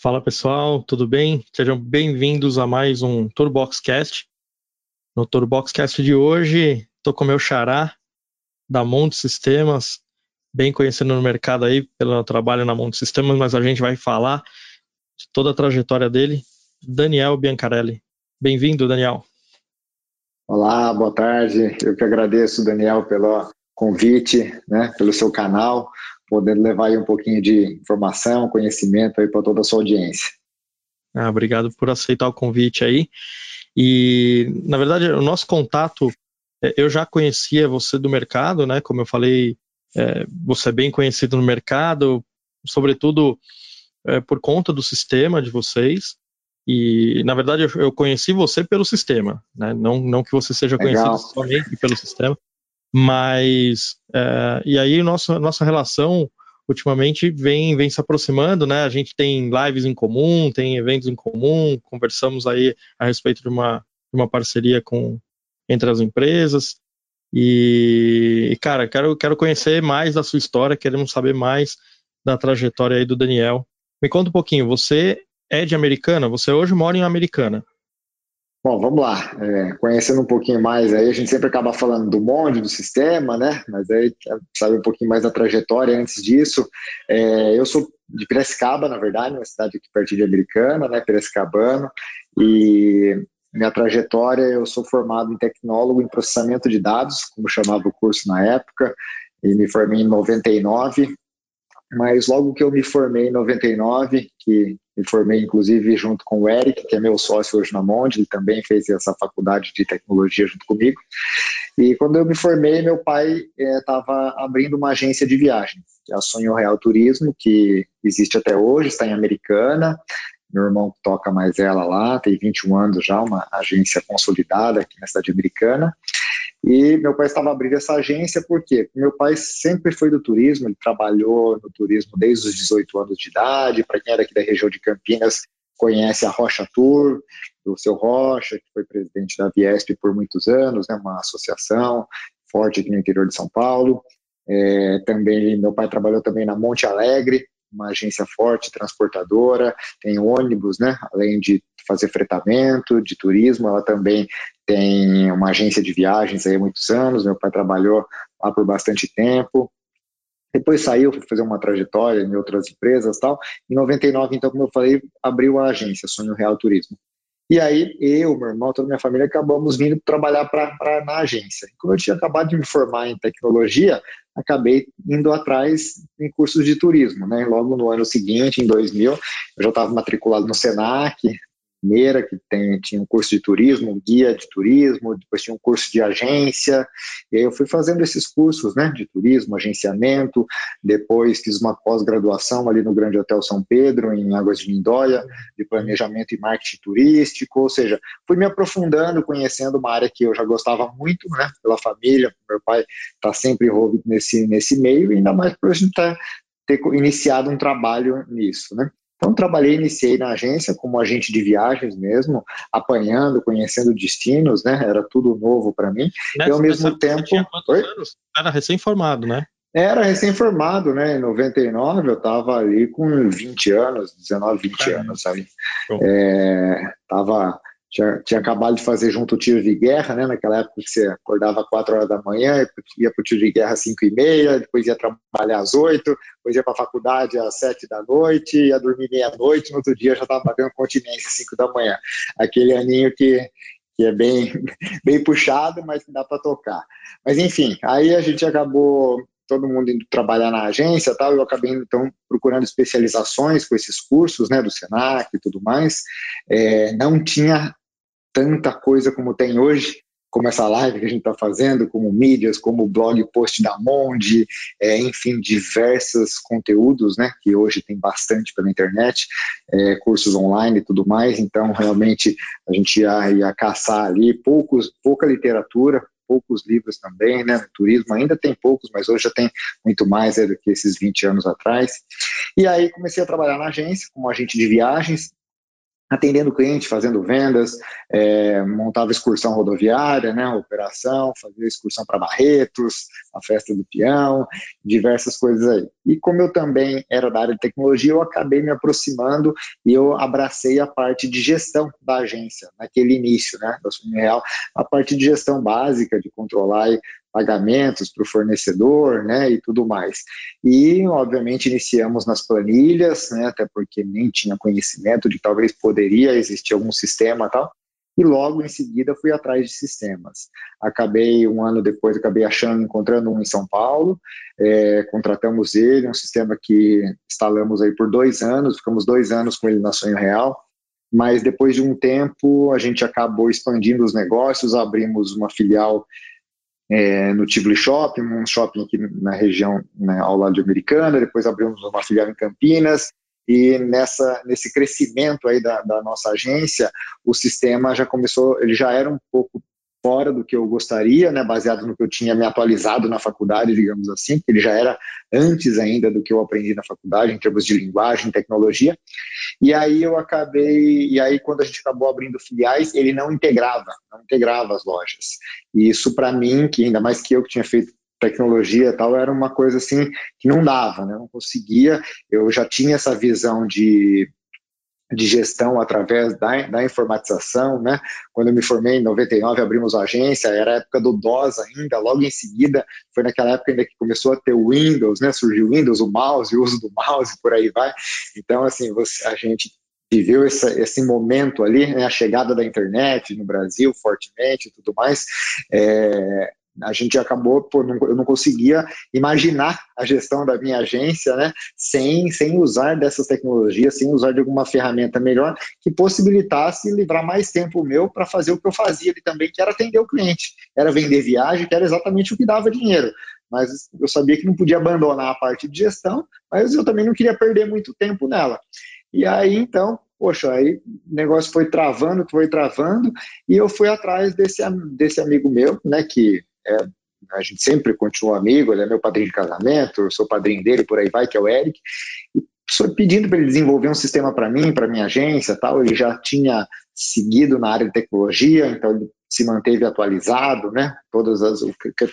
Fala pessoal, tudo bem? Sejam bem-vindos a mais um Turboxcast. No Turboxcast de hoje, estou com meu xará da Monte Sistemas, bem conhecido no mercado aí pelo trabalho na Monte Sistemas, mas a gente vai falar de toda a trajetória dele, Daniel Biancarelli. Bem-vindo, Daniel. Olá, boa tarde. Eu que agradeço, Daniel, pelo convite, né, pelo seu canal podendo levar aí um pouquinho de informação, conhecimento aí para toda a sua audiência. Ah, obrigado por aceitar o convite aí. E, na verdade, o nosso contato, é, eu já conhecia você do mercado, né? Como eu falei, é, você é bem conhecido no mercado, sobretudo é, por conta do sistema de vocês. E, na verdade, eu, eu conheci você pelo sistema, né? Não, não que você seja Legal. conhecido somente pelo sistema, mas é, e aí nossa nossa relação ultimamente vem vem se aproximando, né? A gente tem lives em comum, tem eventos em comum, conversamos aí a respeito de uma de uma parceria com entre as empresas e, cara, quero quero conhecer mais da sua história, queremos saber mais da trajetória aí do Daniel. Me conta um pouquinho, você é de Americana? Você hoje mora em Americana? Bom, vamos lá. É, conhecendo um pouquinho mais aí, a gente sempre acaba falando do monte, do sistema, né? Mas aí sabe um pouquinho mais da trajetória antes disso. É, eu sou de Piracicaba, na verdade, uma cidade aqui perto de Americana, né? Piracicabano. E minha trajetória, eu sou formado em tecnólogo em processamento de dados, como chamava o curso na época, e me formei em 99 mas logo que eu me formei em 99, que me formei inclusive junto com o Eric, que é meu sócio hoje na Monde, ele também fez essa faculdade de tecnologia junto comigo. E quando eu me formei, meu pai estava é, abrindo uma agência de viagens, que é a Sonho Real Turismo, que existe até hoje, está em Americana. Meu irmão toca mais ela lá, tem 21 anos já, uma agência consolidada aqui na cidade americana. E meu pai estava abrindo essa agência porque meu pai sempre foi do turismo, ele trabalhou no turismo desde os 18 anos de idade. Para quem era aqui da região de Campinas, conhece a Rocha Tour, do seu Rocha, que foi presidente da Viesp por muitos anos, né, uma associação forte aqui no interior de São Paulo. É, também meu pai trabalhou também na Monte Alegre, uma agência forte, transportadora, tem ônibus, né? Além de fazer fretamento, de turismo, ela também tem uma agência de viagens aí há muitos anos, meu pai trabalhou lá por bastante tempo. Depois saiu, foi fazer uma trajetória em outras empresas tal. Em 99, então, como eu falei, abriu a agência Sonho Real Turismo. E aí, eu, meu irmão, toda minha família acabamos vindo trabalhar pra, na agência. Como eu tinha acabado de me formar em tecnologia, acabei indo atrás em cursos de turismo. Né? Logo no ano seguinte, em 2000, eu já estava matriculado no SENAC, Meira, que tem, tinha um curso de turismo, um guia de turismo, depois tinha um curso de agência, e aí eu fui fazendo esses cursos, né, de turismo, agenciamento, depois fiz uma pós-graduação ali no Grande Hotel São Pedro, em Águas de Lindóia, de planejamento e marketing turístico, ou seja, fui me aprofundando, conhecendo uma área que eu já gostava muito, né, pela família, meu pai está sempre envolvido nesse, nesse meio, e ainda mais por a gente tá, ter iniciado um trabalho nisso, né. Então, trabalhei, iniciei na agência como agente de viagens mesmo, apanhando, conhecendo destinos, né? Era tudo novo para mim. Nessa, e ao mesmo tempo. Era recém-formado, né? Era recém-formado, né? Em 99 eu estava ali com 20 anos, 19, 20 anos ali. É, tava tinha, tinha acabado de fazer junto o tiro de guerra, né? Naquela época que você acordava 4 horas da manhã, ia para o tiro de guerra às 5 e meia, depois ia trabalhar às 8, depois ia para a faculdade às 7 da noite, ia dormir meia-noite, no outro dia já estava batendo continência às 5 da manhã. Aquele aninho que, que é bem, bem puxado, mas dá para tocar. Mas enfim, aí a gente acabou todo mundo indo trabalhar na agência tal, eu acabei então procurando especializações com esses cursos, né, do Senac e tudo mais. É, não tinha tanta coisa como tem hoje, como essa live que a gente está fazendo, como mídias, como blog post da Monde, é, enfim, diversos conteúdos, né, que hoje tem bastante pela internet, é, cursos online e tudo mais, então realmente a gente ia, ia caçar ali poucos, pouca literatura, poucos livros também, né, no turismo. Ainda tem poucos, mas hoje já tem muito mais é, do que esses 20 anos atrás, e aí comecei a trabalhar na agência, como agente de viagens, atendendo cliente, fazendo vendas, é, montava excursão rodoviária, né, operação, fazia excursão para Barretos, a festa do peão, diversas coisas aí. E como eu também era da área de tecnologia, eu acabei me aproximando e eu abracei a parte de gestão da agência, naquele início, né, da Real, a parte de gestão básica, de controlar pagamentos para o fornecedor, né, e tudo mais. E, obviamente, iniciamos nas planilhas, né, até porque nem tinha conhecimento de que talvez poderia existir algum sistema tal, e logo em seguida fui atrás de sistemas. Acabei, um ano depois, acabei achando, encontrando um em São Paulo, é, contratamos ele, um sistema que instalamos aí por dois anos, ficamos dois anos com ele na Sonho Real, mas depois de um tempo a gente acabou expandindo os negócios, abrimos uma filial é, no Tivoli Shopping, um shopping aqui na região né, ao lado de Americana, depois abrimos uma filial em Campinas, e nessa, nesse crescimento aí da, da nossa agência, o sistema já começou, ele já era um pouco fora do que eu gostaria, né, baseado no que eu tinha me atualizado na faculdade, digamos assim, ele já era antes ainda do que eu aprendi na faculdade em termos de linguagem, tecnologia. E aí eu acabei, e aí quando a gente acabou abrindo filiais, ele não integrava, não integrava as lojas. E isso para mim, que ainda mais que eu que tinha feito tecnologia e tal, era uma coisa assim que não dava, né? não conseguia. Eu já tinha essa visão de de gestão através da, da informatização, né? Quando eu me formei em 99, abrimos a agência, era a época do DOS ainda, logo em seguida, foi naquela época ainda que começou a ter o Windows, né? Surgiu o Windows, o mouse, o uso do mouse, por aí vai. Então, assim, você, a gente viveu essa, esse momento ali, né, a chegada da internet no Brasil fortemente e tudo mais, é, a gente acabou, por não, eu não conseguia imaginar a gestão da minha agência, né, sem, sem usar dessas tecnologias, sem usar de alguma ferramenta melhor que possibilitasse livrar mais tempo meu para fazer o que eu fazia ali também, que era atender o cliente, era vender viagem, que era exatamente o que dava dinheiro. Mas eu sabia que não podia abandonar a parte de gestão, mas eu também não queria perder muito tempo nela. E aí, então, poxa, aí o negócio foi travando, foi travando, e eu fui atrás desse, desse amigo meu, né, que é, a gente sempre continua amigo, ele é meu padrinho de casamento, eu sou padrinho dele, por aí vai, que é o Eric, e pedindo para ele desenvolver um sistema para mim, para minha agência tal, ele já tinha seguido na área de tecnologia, então ele se manteve atualizado, né? Todas as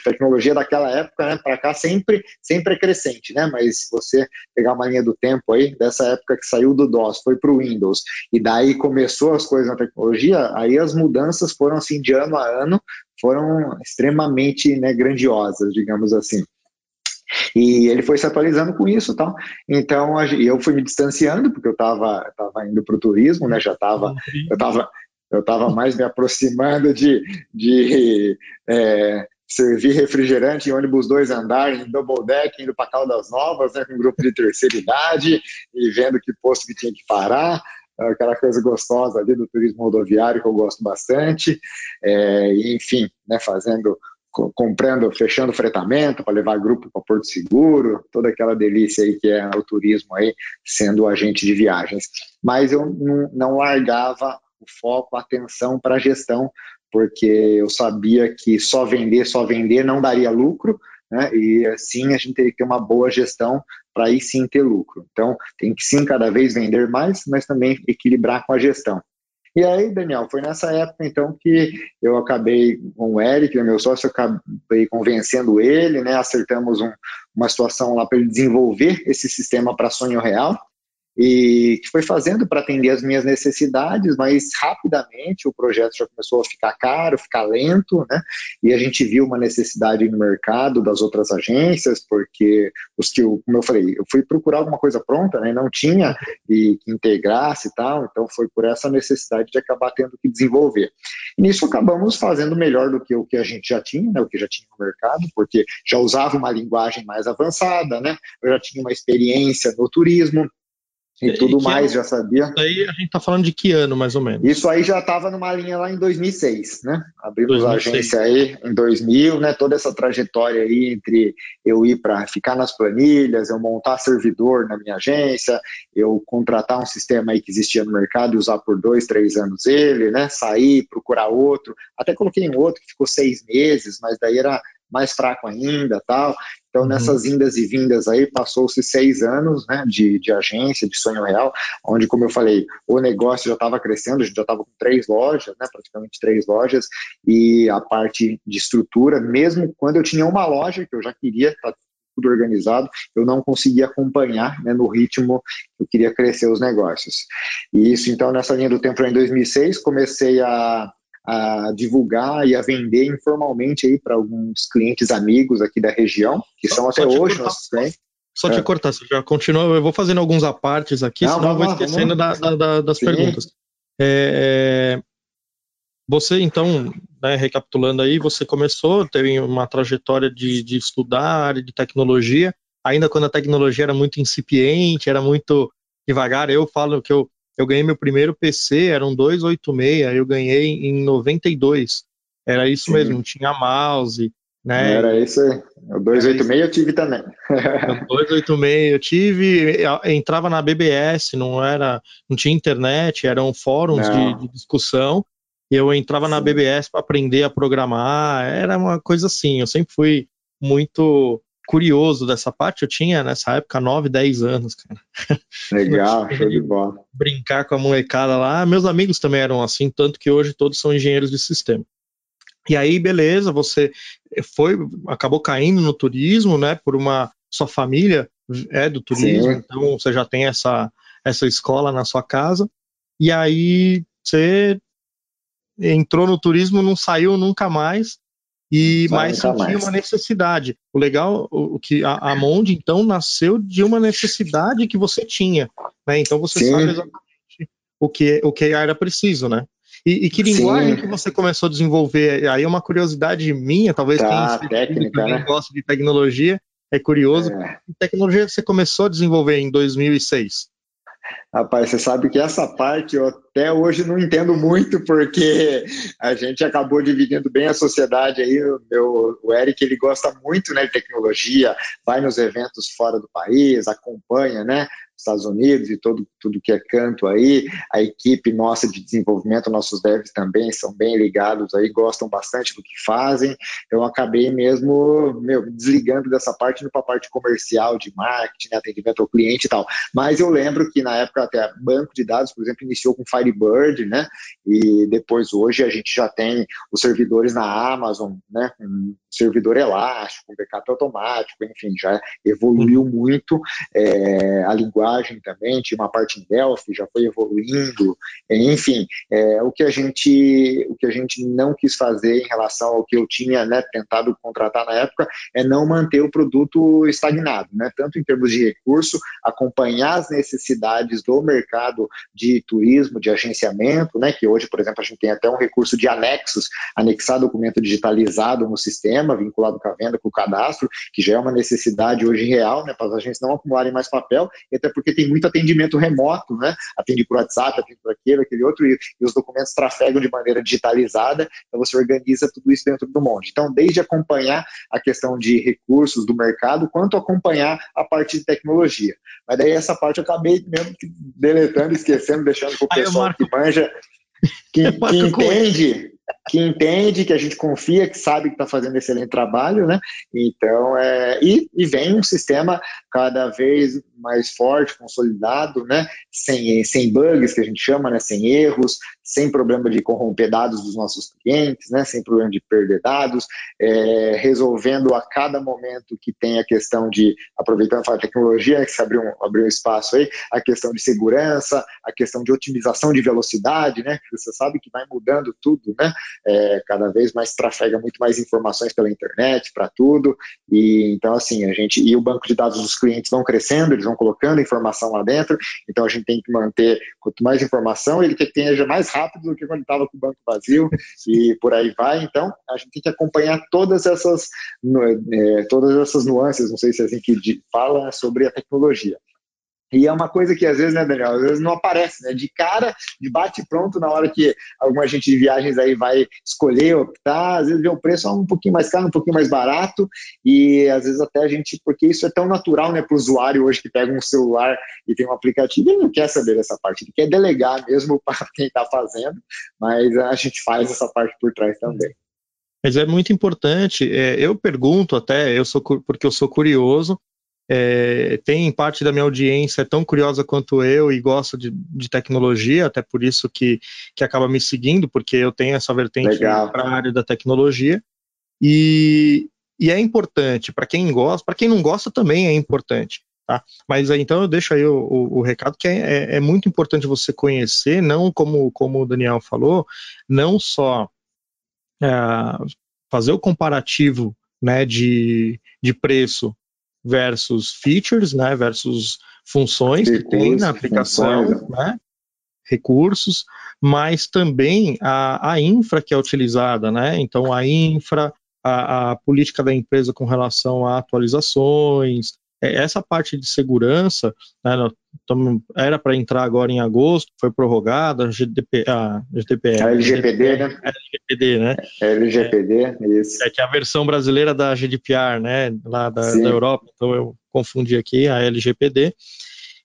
tecnologia daquela época, né, para cá sempre sempre é crescente, né? Mas se você pegar uma linha do tempo aí dessa época que saiu do DOS, foi para o Windows e daí começou as coisas na tecnologia, aí as mudanças foram assim de ano a ano, foram extremamente né, grandiosas, digamos assim. E ele foi se atualizando com isso tal. Então eu fui me distanciando, porque eu estava tava indo para o turismo, né? Já estava. Eu estava eu estava mais me aproximando de, de é, servir refrigerante em ônibus dois andares, em double deck, indo para Caldas Novas, né, com um grupo de terceira idade, e vendo que posto que tinha que parar, aquela coisa gostosa ali do turismo rodoviário que eu gosto bastante, é, enfim, né, fazendo comprando, fechando fretamento para levar grupo para Porto Seguro, toda aquela delícia aí que é o turismo aí, sendo agente de viagens. Mas eu não largava o foco, a atenção para a gestão, porque eu sabia que só vender, só vender não daria lucro, né? E assim a gente teria que ter uma boa gestão para aí sim ter lucro. Então, tem que sim cada vez vender mais, mas também equilibrar com a gestão. E aí, Daniel, foi nessa época então que eu acabei com o Eric, meu sócio, acabei convencendo ele, né? Acertamos um, uma situação lá para ele desenvolver esse sistema para sonho real e que foi fazendo para atender as minhas necessidades, mas rapidamente o projeto já começou a ficar caro, ficar lento, né? E a gente viu uma necessidade no mercado das outras agências, porque os que, como eu falei, eu fui procurar alguma coisa pronta, né? Não tinha e que integrasse e tal, então foi por essa necessidade de acabar tendo que desenvolver. E nisso acabamos fazendo melhor do que o que a gente já tinha, né? O que já tinha no mercado, porque já usava uma linguagem mais avançada, né? Eu já tinha uma experiência no turismo e, tudo mais, já sabia. Isso aí a gente tá falando de que ano, mais ou menos? Isso aí já estava numa linha lá em 2006, né? Abrimos 2006. a agência aí em 2000, né? Toda essa trajetória aí entre eu ir para ficar nas planilhas, eu montar servidor na minha agência, eu contratar um sistema aí que existia no mercado e usar por dois, três anos ele, né? Sair, procurar outro. Até coloquei um outro que ficou seis meses, mas daí era mais fraco ainda, tal. Então, uhum. nessas indas e vindas aí, passou-se seis anos né, de, de agência, de sonho real, onde, como eu falei, o negócio já estava crescendo, a gente já estava com três lojas, né, praticamente três lojas, e a parte de estrutura, mesmo quando eu tinha uma loja, que eu já queria estar tá tudo organizado, eu não conseguia acompanhar né, no ritmo que eu queria crescer os negócios. E isso, então, nessa linha do tempo, em 2006, comecei a a divulgar e a vender informalmente aí para alguns clientes amigos aqui da região, que são até hoje cortar, nossos clientes. Só te é. cortar, você já continua, eu vou fazendo alguns apartes aqui, Não, senão eu vou esquecendo da, da, das Sim. perguntas. É, você, então, né, recapitulando aí, você começou, teve uma trajetória de, de estudar área de tecnologia, ainda quando a tecnologia era muito incipiente, era muito devagar. Eu falo que eu eu ganhei meu primeiro PC, era um 286, eu ganhei em 92. Era isso Sim. mesmo, tinha mouse, né? Era isso aí. O 286 eu tive também. o 286 eu tive, entrava na BBS, não era, não tinha internet, eram fóruns de, de, discussão. E eu entrava Sim. na BBS para aprender a programar, era uma coisa assim. Eu sempre fui muito curioso dessa parte, eu tinha nessa época 9, 10 anos, cara. Legal, show de bola. Brincar com a molecada lá. Meus amigos também eram assim, tanto que hoje todos são engenheiros de sistema. E aí, beleza, você foi, acabou caindo no turismo, né, por uma, sua família é do turismo, Sim. então você já tem essa, essa escola na sua casa, e aí você entrou no turismo, não saiu nunca mais, e mais sentia mais. uma necessidade. O legal, o, que a, a Monde então nasceu de uma necessidade que você tinha, né? Então você Sim. sabe exatamente o que o que era preciso, né? E, e que linguagem Sim. que você começou a desenvolver? Aí é uma curiosidade minha, talvez tá, quem, técnica, né? gosta de tecnologia é curioso. É. Que tecnologia você começou a desenvolver em 2006? Rapaz, você sabe que essa parte eu até hoje não entendo muito, porque a gente acabou dividindo bem a sociedade aí. O, meu, o Eric, ele gosta muito né, de tecnologia, vai nos eventos fora do país, acompanha, né? Estados Unidos e todo, tudo que é canto aí. A equipe nossa de desenvolvimento, nossos devs também são bem ligados aí, gostam bastante do que fazem. Então, acabei mesmo meu, desligando dessa parte para a parte comercial, de marketing, né, atendimento ao cliente e tal. Mas eu lembro que na época até banco de dados, por exemplo, iniciou com Firebird, né? E depois hoje a gente já tem os servidores na Amazon, né? Um servidor elástico, um backup automático, enfim, já evoluiu muito é, a linguagem também, tinha uma parte em Delphi, já foi evoluindo, enfim, é, o que a gente o que a gente não quis fazer em relação ao que eu tinha né, tentado contratar na época é não manter o produto estagnado, né? Tanto em termos de recurso, acompanhar as necessidades do mercado de turismo, de agenciamento, né? Que hoje, por exemplo, a gente tem até um recurso de anexos, anexar documento digitalizado no sistema, vinculado com a venda, com o cadastro, que já é uma necessidade hoje real, né? Para as agências não acumularem mais papel, e até porque tem muito atendimento remoto, né? Atende por WhatsApp, atende por aquele, aquele outro, e, e os documentos trafegam de maneira digitalizada, então você organiza tudo isso dentro do monte. Então, desde acompanhar a questão de recursos do mercado, quanto acompanhar a parte de tecnologia. Mas daí essa parte eu acabei mesmo deletando, esquecendo, deixando para o pessoal que manja, que, que entende, que entende, que a gente confia, que sabe que está fazendo excelente trabalho, né? Então, é, e, e vem um sistema cada vez mais forte, consolidado, né? Sem, sem bugs, que a gente chama, né? Sem erros, sem problema de corromper dados dos nossos clientes, né? Sem problema de perder dados, é, resolvendo a cada momento que tem a questão de, aproveitando a tecnologia, que se abriu um, abriu um espaço aí, a questão de segurança, a questão de otimização de velocidade, né? Você sabe que vai mudando tudo, né? É, cada vez mais trafega muito mais informações pela internet para tudo, e então assim, a gente, e o banco de dados dos clientes vão crescendo, eles vão colocando informação lá dentro, então a gente tem que manter, quanto mais informação, ele que tenha mais rápido do que quando estava com o banco vazio, e por aí vai, então a gente tem que acompanhar todas essas, é, todas essas nuances, não sei se é assim que fala, sobre a tecnologia. E é uma coisa que às vezes, né, Daniel, às vezes não aparece, né? De cara, de bate pronto, na hora que alguma agente de viagens aí vai escolher, optar, às vezes vê o preço um pouquinho mais caro, um pouquinho mais barato, e às vezes até a gente, porque isso é tão natural, né, para o usuário hoje que pega um celular e tem um aplicativo, ele não quer saber dessa parte, ele quer delegar mesmo para quem está fazendo, mas a gente faz essa parte por trás também. Mas é muito importante. É, eu pergunto até, eu sou porque eu sou curioso. É, tem parte da minha audiência é tão curiosa quanto eu e gosta de, de, tecnologia, até por isso que, que acaba me seguindo, porque eu tenho essa vertente para a área da tecnologia. E, e é importante para quem gosta, para quem não gosta também é importante. Tá? Mas então eu deixo aí o, o, o recado que é, é, é, muito importante você conhecer, não como, como o Daniel falou, não só é, fazer o comparativo né, de, de preço versus features, né, versus funções que tem na aplicação, funções. né, recursos, mas também a, a infra que é utilizada, né, então a infra, a, a política da empresa com relação a atualizações, essa parte de segurança, né, era para entrar agora em agosto, foi prorrogada, a GDP, a GDPR. A LGPD, né? LGPD, né? LGPD, é, isso. É que é a versão brasileira da GDPR, né? Lá da, da Europa, então eu confundi aqui a LGPD.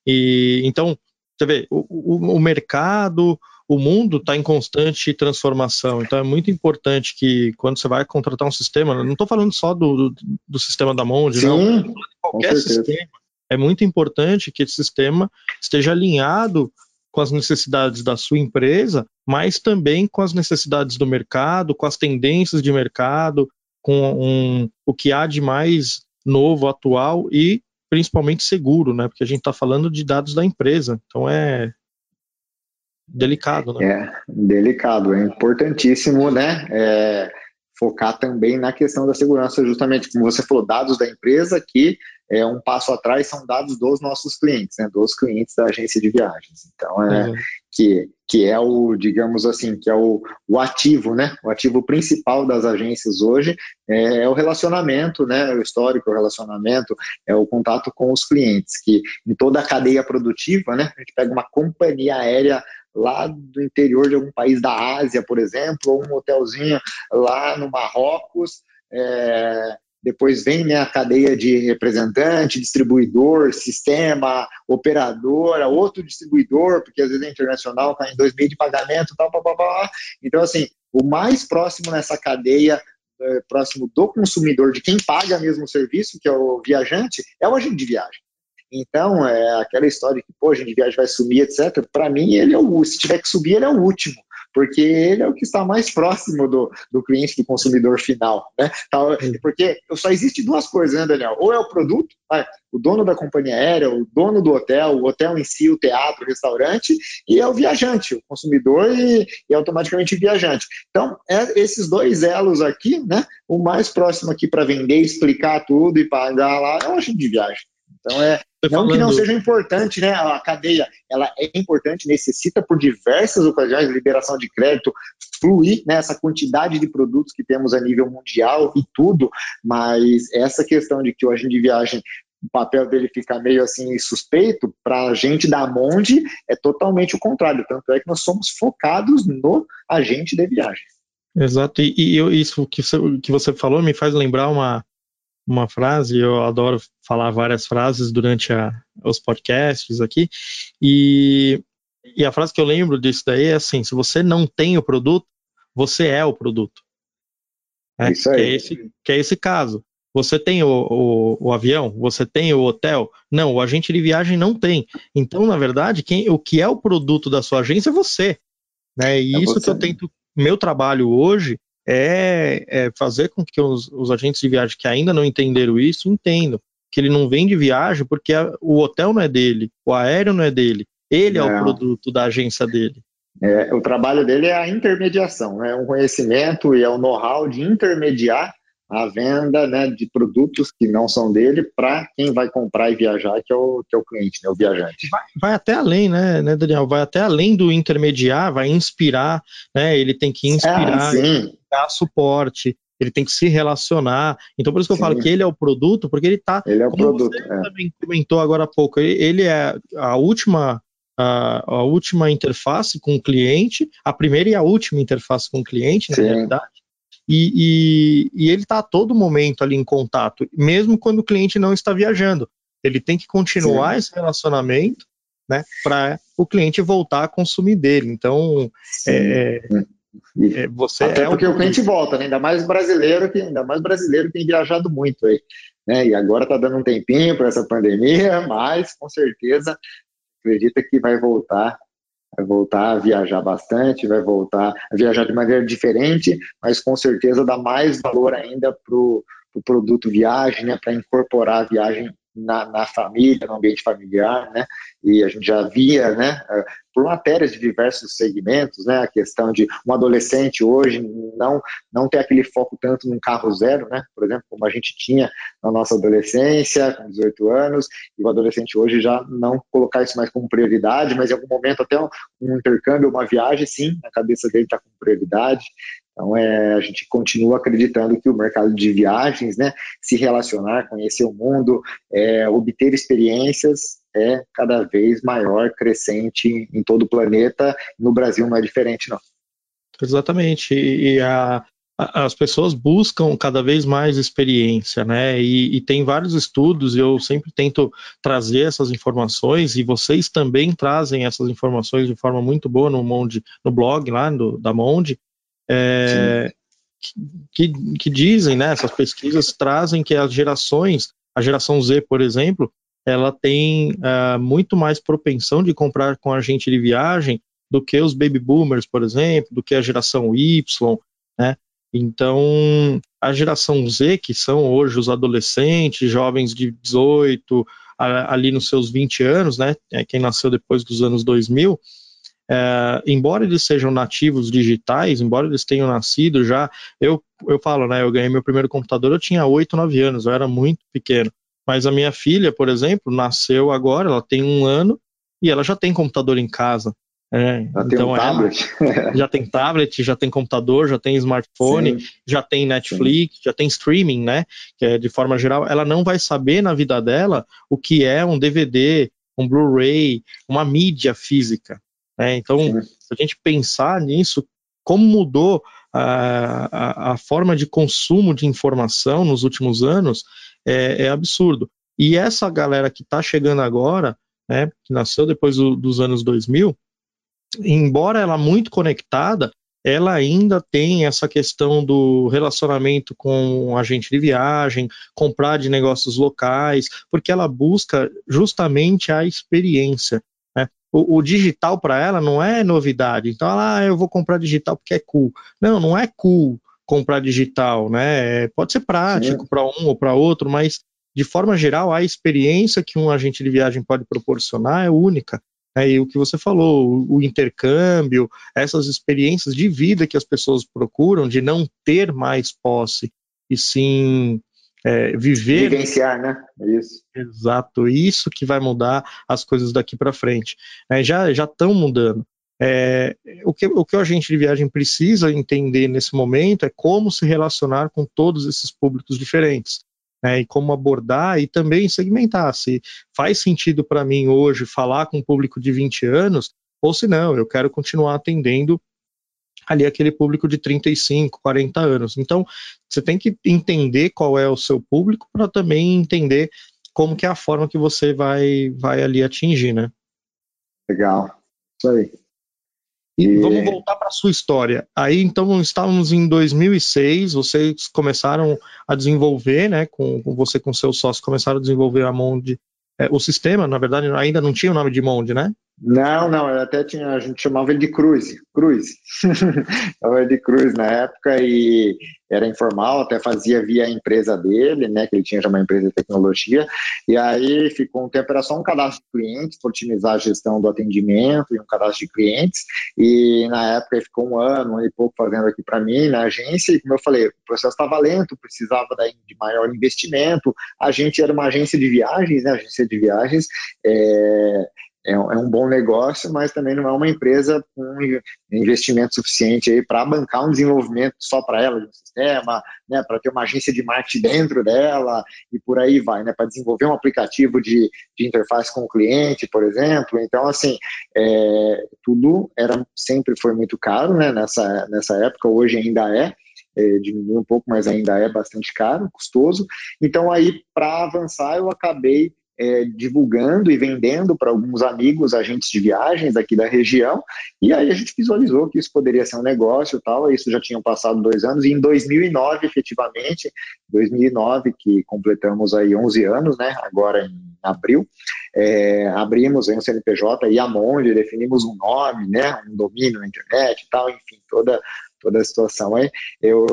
E então, você vê, o, o, o mercado, o mundo está em constante transformação, então é muito importante que quando você vai contratar um sistema, não estou falando só do, do, do, sistema da Monde, Sim, não, qualquer sistema, é muito importante que esse sistema esteja alinhado com as necessidades da sua empresa, mas também com as necessidades do mercado, com as tendências de mercado, com um, o que há de mais novo, atual e principalmente seguro, né? Porque a gente está falando de dados da empresa, então é delicado, né? É, delicado, é importantíssimo, né? É, focar também na questão da segurança, justamente como você falou, dados da empresa que é um passo atrás são dados dos nossos clientes, né, dos clientes da agência de viagens. Então é uhum. que, que é o, digamos assim, que é o, o ativo, né, o ativo principal das agências hoje é, é, o relacionamento, né, o histórico, o relacionamento, é o contato com os clientes, que em toda a cadeia produtiva, né, a gente pega uma companhia aérea lá do interior de algum país da Ásia, por exemplo, ou um hotelzinho lá no Marrocos, é, depois vem né, a cadeia de representante, distribuidor, sistema, operadora, outro distribuidor, porque às vezes é internacional, está em dois meios de pagamento, tal, tal, tal, tal. Então, assim, o mais próximo nessa cadeia, é, próximo do consumidor, de quem paga mesmo o serviço, que é o viajante, é o agente de viagem. Então, é aquela história que, pô, a gente viagem vai sumir, etc. Para mim, ele é o se tiver que subir, ele é o último porque ele é o que está mais próximo do, do cliente, do consumidor final. Né? Então, porque só existe duas coisas, né, Daniel? Ou é o produto, né? o dono da companhia aérea, o dono do hotel, o hotel em si, o teatro, o restaurante, e é o viajante, o consumidor e, e automaticamente o viajante. Então, é esses dois elos aqui, né? O mais próximo aqui para vender, explicar tudo e pagar lá é o agente de viagem. Então é não que não seja importante, né? A cadeia ela é importante, necessita por diversas ocasiões liberação de crédito, fluir nessa né, quantidade de produtos que temos a nível mundial e tudo, mas essa questão de que o agente de viagem o papel dele fica meio assim suspeito, para a gente da Monde é totalmente o contrário. Tanto é que nós somos focados no agente de viagem. Exato, e, e isso que você, que você falou me faz lembrar uma, uma frase, eu adoro falar várias frases durante a, os podcasts aqui, e, e a frase que eu lembro disso daí é assim: se você não tem o produto, você é o produto. É, Isso aí. Que é, esse, que é esse caso. Você tem o, o, o, avião? Você tem o hotel? Não, o agente de viagem não tem. Então, na verdade, quem, o que é o produto da sua agência é você. Né? E é isso você. que eu tento. Meu trabalho hoje é, é fazer com que os, os, agentes de viagem que ainda não entenderam isso entendam que ele não vem de viagem porque a, o hotel não é dele, o aéreo não é dele, ele não. é o produto da agência dele. É, o trabalho dele é a intermediação, é um conhecimento e é o um know-how de intermediar a venda né, de produtos que não são dele para quem vai comprar e viajar, que é o, que é o cliente, né, o viajante. Vai, vai até além, né, né, Daniel? Vai até além do intermediar, vai inspirar, né? Ele tem que inspirar, é, dar suporte, ele tem que se relacionar. Então, por isso que eu sim. falo que ele é o produto, porque ele está. Ele é o produto. Você é. também comentou agora há pouco, ele, ele é a última a, a, última interface com o cliente, a primeira e a última interface com o cliente, na Sim. realidade. E, e, e ele está a todo momento ali em contato, mesmo quando o cliente não está viajando. Ele tem que continuar Sim. esse relacionamento né, para o cliente voltar a consumir dele. Então, é, E, você até é porque o cliente volta, né? ainda mais brasileiro que ainda mais brasileiro tem viajado muito aí, né? E agora está dando um tempinho para essa pandemia, mas com certeza acredita que vai voltar vai voltar a viajar bastante, vai voltar a viajar de maneira diferente, mas com certeza dá mais valor ainda para o pro produto viagem, né, para incorporar a viagem na, na, família, no ambiente familiar, né? E a gente já via, né, eh, por matérias de diversos segmentos, né, a questão de um adolescente hoje não não ter aquele foco tanto num carro zero, né? Por exemplo, como a gente tinha na nossa adolescência, com 18 anos, e o adolescente hoje já não colocar isso mais como prioridade, mas em algum momento até um, um intercâmbio, uma viagem, sim, a cabeça dele está com prioridade. Então, é, a gente continua acreditando que o mercado de viagens, né, se relacionar, conhecer o mundo, é, obter experiências, é cada vez maior, crescente em todo o planeta. No Brasil não é diferente, não. Exatamente. E a, a, as pessoas buscam cada vez mais experiência, né? E, e tem vários estudos, eu sempre tento trazer essas informações, e vocês também trazem essas informações de forma muito boa no, Monde, no blog lá do, da Monde é, que, que, dizem, né, essas pesquisas trazem que as gerações, a geração Z, por exemplo, ela tem uh, muito mais propensão de comprar com agente de viagem do que os baby boomers, por exemplo, do que a geração Y, né? Então, a geração Z, que são hoje os adolescentes, jovens de 18, ali nos seus 20 anos, né? É quem nasceu depois dos anos 2000, é, embora eles sejam nativos digitais, embora eles tenham nascido já, eu, eu falo, né, eu ganhei meu primeiro computador, eu tinha 8, 9 anos, eu era muito pequeno, mas a minha filha, por exemplo, nasceu agora, ela tem um ano, e ela já tem computador em casa, é, já então tem um tablet. já tem tablet, já tem computador, já tem smartphone, Sim. já tem Netflix, Sim. já tem streaming, né? Que é de forma geral, ela não vai saber na vida dela o que é um DVD, um Blu-ray, uma mídia física. Né? Então, se a gente pensar nisso, como mudou a, a, a, forma de consumo de informação nos últimos anos, é, é absurdo. E essa galera que está chegando agora, né, que nasceu depois do, dos anos 2000, embora ela muito conectada, ela ainda tem essa questão do relacionamento com agente de viagem, comprar de negócios locais, porque ela busca justamente a experiência o, o digital para ela não é novidade. Então, ela, ah, eu vou comprar digital porque é cool. Não, não é cool comprar digital, né? Pode ser prático para um ou para outro, mas de forma geral, a experiência que um agente de viagem pode proporcionar é única. É, e o que você falou, o, o, intercâmbio, essas experiências de vida que as pessoas procuram, de não ter mais posse, e sim é, viver. Vivenciar, né? É isso. Exato, isso que vai mudar as coisas daqui para frente. É, já estão mudando. É, o, que, o que o agente de viagem precisa entender nesse momento é como se relacionar com todos esses públicos diferentes. Né, e como abordar e também segmentar se faz sentido para mim hoje falar com um público de 20 anos ou se não, eu quero continuar atendendo ali aquele público de 35, 40 anos. Então, você tem que entender qual é o seu público para também entender como que é a forma que você vai, vai ali atingir, né? Legal. Isso aí. E, e... vamos voltar para a sua história. Aí, então, estávamos em 2006, vocês começaram a desenvolver, né, com, com você com seu sócio, começaram a desenvolver a Monde, é, o sistema, na verdade, ainda não tinha o nome de Monde, né? Não, não, até tinha, a gente chamava ele de Cruz, Cruz. chamava ele de Cruz na época e era informal, até fazia via a empresa dele, né, que ele tinha já uma empresa de tecnologia, e aí ficou um tempo, era só um cadastro de clientes, para otimizar a gestão do atendimento e um cadastro de clientes, e na época ficou um ano, um ano e pouco fazendo aqui para mim, na agência, e como eu falei, o processo estava lento, precisava daí de maior investimento, a gente era uma agência de viagens, né, agência de viagens, é, é, é, um bom negócio, mas também não é uma empresa com investimento suficiente aí para bancar um desenvolvimento só para ela de um sistema, né, para ter uma agência de marketing dentro dela e por aí vai, né, para desenvolver um aplicativo de, de interface com o cliente, por exemplo. Então, assim, é, tudo era sempre foi muito caro, né, nessa nessa época. Hoje ainda é. É, diminuiu um pouco, mas ainda é bastante caro, custoso. Então, aí, para avançar, eu acabei é, divulgando e vendendo para alguns amigos, agentes de viagens aqui da região, e aí a gente visualizou que isso poderia ser um negócio tal, isso já tinham passado dois anos, e em 2009, efetivamente, 2009, que completamos aí 11 anos, né, agora em abril, é, abrimos um CNPJ e a Monde, definimos um nome, né, um domínio na internet e tal, enfim, toda toda a situação aí. Eu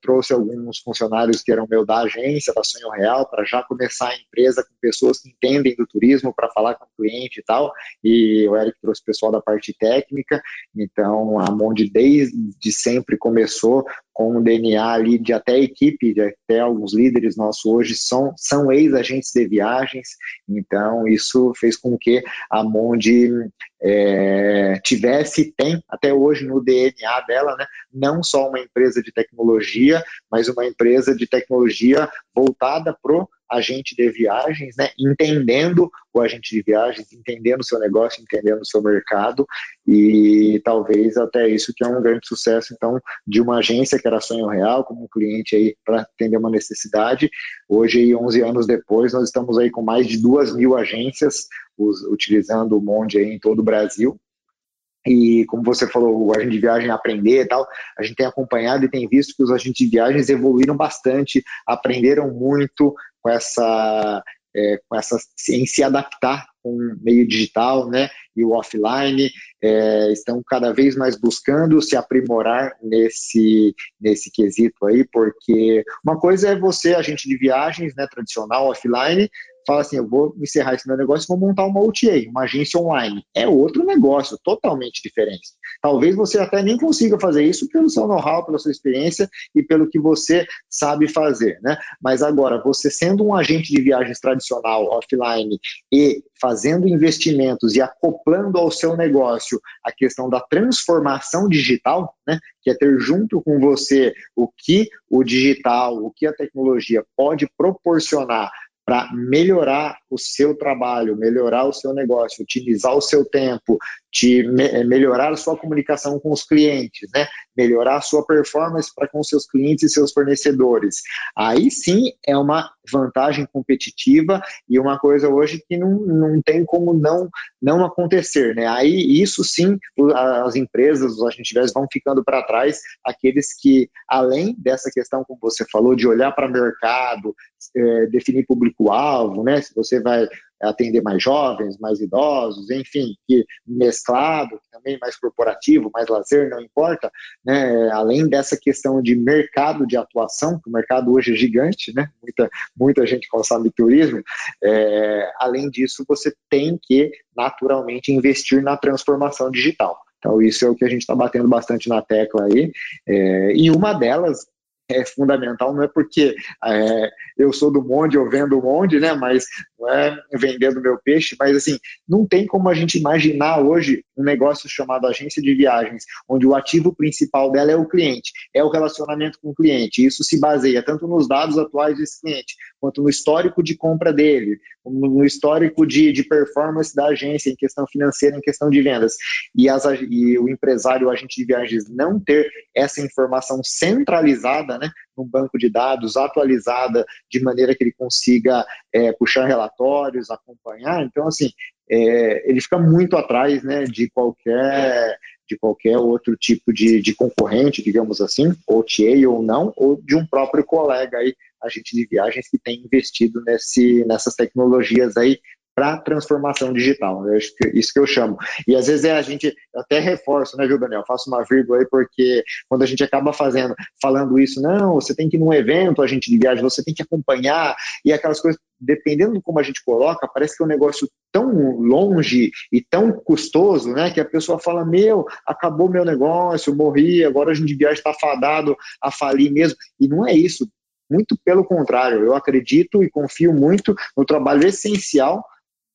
trouxe alguns funcionários que eram meu da agência, da Sonho Real, para já começar a empresa com pessoas que entendem do turismo para falar com o cliente e tal. E o Eric trouxe pessoal da parte técnica. Então, a Monde desde sempre começou com um DNA ali de até equipe, de até alguns líderes nossos hoje são, são ex-agentes de viagens, então isso fez com que a Monde é, tivesse tem até hoje no DNA dela, né, não só uma empresa de tecnologia, mas uma empresa de tecnologia voltada para agente de viagens, né, entendendo o agente de viagens, entendendo o seu negócio, entendendo o seu mercado, e talvez até isso que é um grande sucesso, então, de uma agência que era sonho real, como cliente aí para atender uma necessidade. Hoje, aí, 11 anos depois, nós estamos aí com mais de duas mil agências utilizando o Monde aí em todo o Brasil, e como você falou, o agente de viagem aprender e tal, a gente tem acompanhado e tem visto que os agentes de viagens evoluíram bastante, aprenderam muito com essa, é, com essa em se adaptar com o meio digital, né, e o offline, é, estão cada vez mais buscando se aprimorar nesse, nesse quesito aí, porque uma coisa é você, agente de viagens, né, tradicional, offline, fala assim, eu vou encerrar esse meu negócio e vou montar uma OTA, uma agência online. É outro negócio, totalmente diferente. Talvez você até nem consiga fazer isso pelo seu know-how, pela sua experiência e pelo que você sabe fazer, né? Mas agora, você sendo um agente de viagens tradicional, offline, e fazendo investimentos e acoplando ao seu negócio a questão da transformação digital, né? Que é ter junto com você o que o digital, o que a tecnologia pode proporcionar para melhorar o seu trabalho, melhorar o seu negócio, otimizar o seu tempo, de me melhorar a sua comunicação com os clientes, né? melhorar a sua performance para com seus clientes e seus fornecedores. Aí sim é uma vantagem competitiva e uma coisa hoje que não, não tem como não, não acontecer. Né? Aí isso sim, as empresas, os agentes vão ficando para trás, aqueles que, além dessa questão, como você falou, de olhar para o mercado, é, definir público-alvo, né? se você vai atender mais jovens, mais idosos, enfim, que mesclado, também mais corporativo, mais lazer, não importa, né? além dessa questão de mercado de atuação, que o mercado hoje é gigante, né? muita, muita gente consome turismo, é, além disso, você tem que naturalmente investir na transformação digital. Então, isso é o que a gente está batendo bastante na tecla aí. É, e uma delas, é fundamental, não é porque é, eu sou do monte, eu vendo o monte, né? Mas não é vendendo meu peixe, mas assim, não tem como a gente imaginar hoje um negócio chamado agência de viagens, onde o ativo principal dela é o cliente, é o relacionamento com o cliente. Isso se baseia tanto nos dados atuais desse cliente, quanto no histórico de compra dele, no histórico de, de performance da agência em questão financeira, em questão de vendas. E, as, e o empresário, o agente de viagens, não ter essa informação centralizada, né, num banco de dados atualizada, de maneira que ele consiga é, puxar relatórios, acompanhar. Então, assim, é, ele fica muito atrás né, de qualquer de qualquer outro tipo de, de concorrente, digamos assim, ou TA ou não, ou de um próprio colega aí, agente de viagens que tem investido nesse, nessas tecnologias aí para transformação digital. Eu acho que isso que eu chamo. E às vezes é a gente até reforço, né, viu, Daniel? Faço uma vírgula aí porque quando a gente acaba fazendo, falando isso, não, você tem que ir num evento, a gente de viagem, você tem que acompanhar e aquelas coisas, dependendo de como a gente coloca, parece que é um negócio tão longe e tão custoso, né, que a pessoa fala, meu, acabou meu negócio, morri, agora a gente de viagem está fadado a falir mesmo. E não é isso. Muito pelo contrário, eu acredito e confio muito no trabalho essencial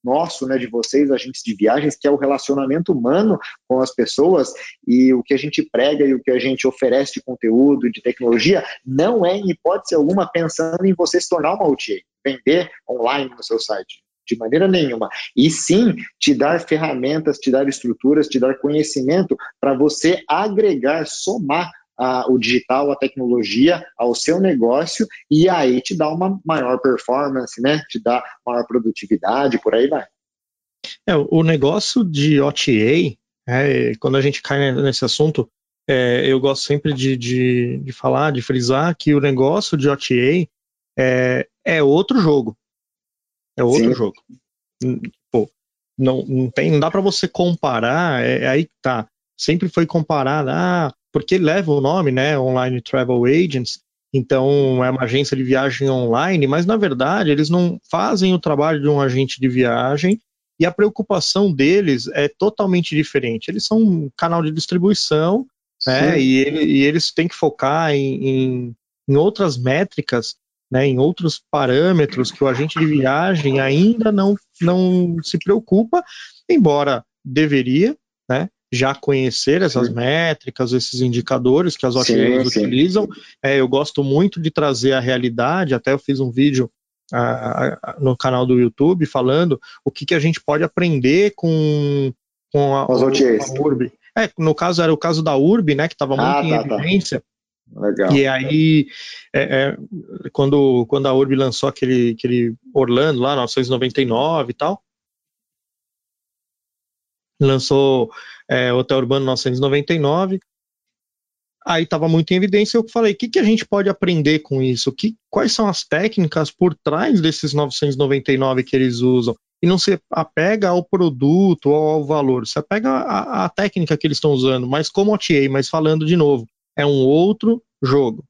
nosso, né, de vocês, agentes de viagens, que é o relacionamento humano com as pessoas e o que a gente prega e o que a gente oferece de conteúdo, de tecnologia, não é, em hipótese alguma, pensando em você se tornar uma OTA, vender online no seu site de maneira nenhuma. E sim te dar ferramentas, te dar estruturas, te dar conhecimento para você agregar, somar a, o digital, a tecnologia ao seu negócio e aí te dá uma maior performance, né? Te dá maior produtividade, por aí vai. É, o negócio de OTA, é, quando a gente cai nesse assunto, é, eu gosto sempre de, de, de, falar, de frisar que o negócio de OTA é, é outro jogo. É outro Sim. jogo. Pô, não, não, tem, não dá para você comparar, é, é, aí que tá. Sempre foi comparado, ah, porque leva o nome, né, Online Travel Agents, então é uma agência de viagem online, mas na verdade eles não fazem o trabalho de um agente de viagem e a preocupação deles é totalmente diferente. Eles são um canal de distribuição, né, e, ele, e, eles têm que focar em, em, em outras métricas, né, em outros parâmetros que o agente de viagem ainda não, não se preocupa, embora deveria, né, já conhecer essas sim. métricas, esses indicadores que as OTAs utilizam. É, eu gosto muito de trazer a realidade, até eu fiz um vídeo no canal do YouTube falando o que, que a gente pode aprender com, com a, URB. É, no caso era o caso da URB, né, que estava ah, muito tá, em tá. evidência. Tá. Legal. E aí, é, é, quando, quando a URB lançou aquele, aquele Orlando lá, 1999 e tal, lançou é, Hotel Urbano 1999, aí estava muito em evidência. Eu falei, o que, que a gente pode aprender com isso? Que, quais são as técnicas por trás desses 999 que eles usam? E não se apega ao produto ou ao valor, se apega à, à técnica que eles estão usando, mas como OTA, mas falando de novo, é um outro jogo.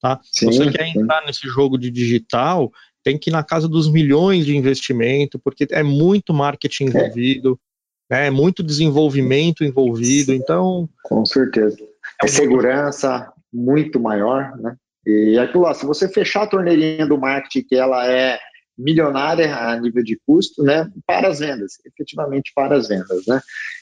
Tá? Sim, Se você quer entrar nesse jogo de digital, tem que ir na casa dos milhões de investimento, porque é muito marketing é. envolvido, né? é muito desenvolvimento envolvido, então... Com certeza. É segurança muito maior, né? E aquilo lá, se você fechar a torneirinha do marketing, que ela é milionária a nível de custo, né, para as vendas, efetivamente para as vendas, né,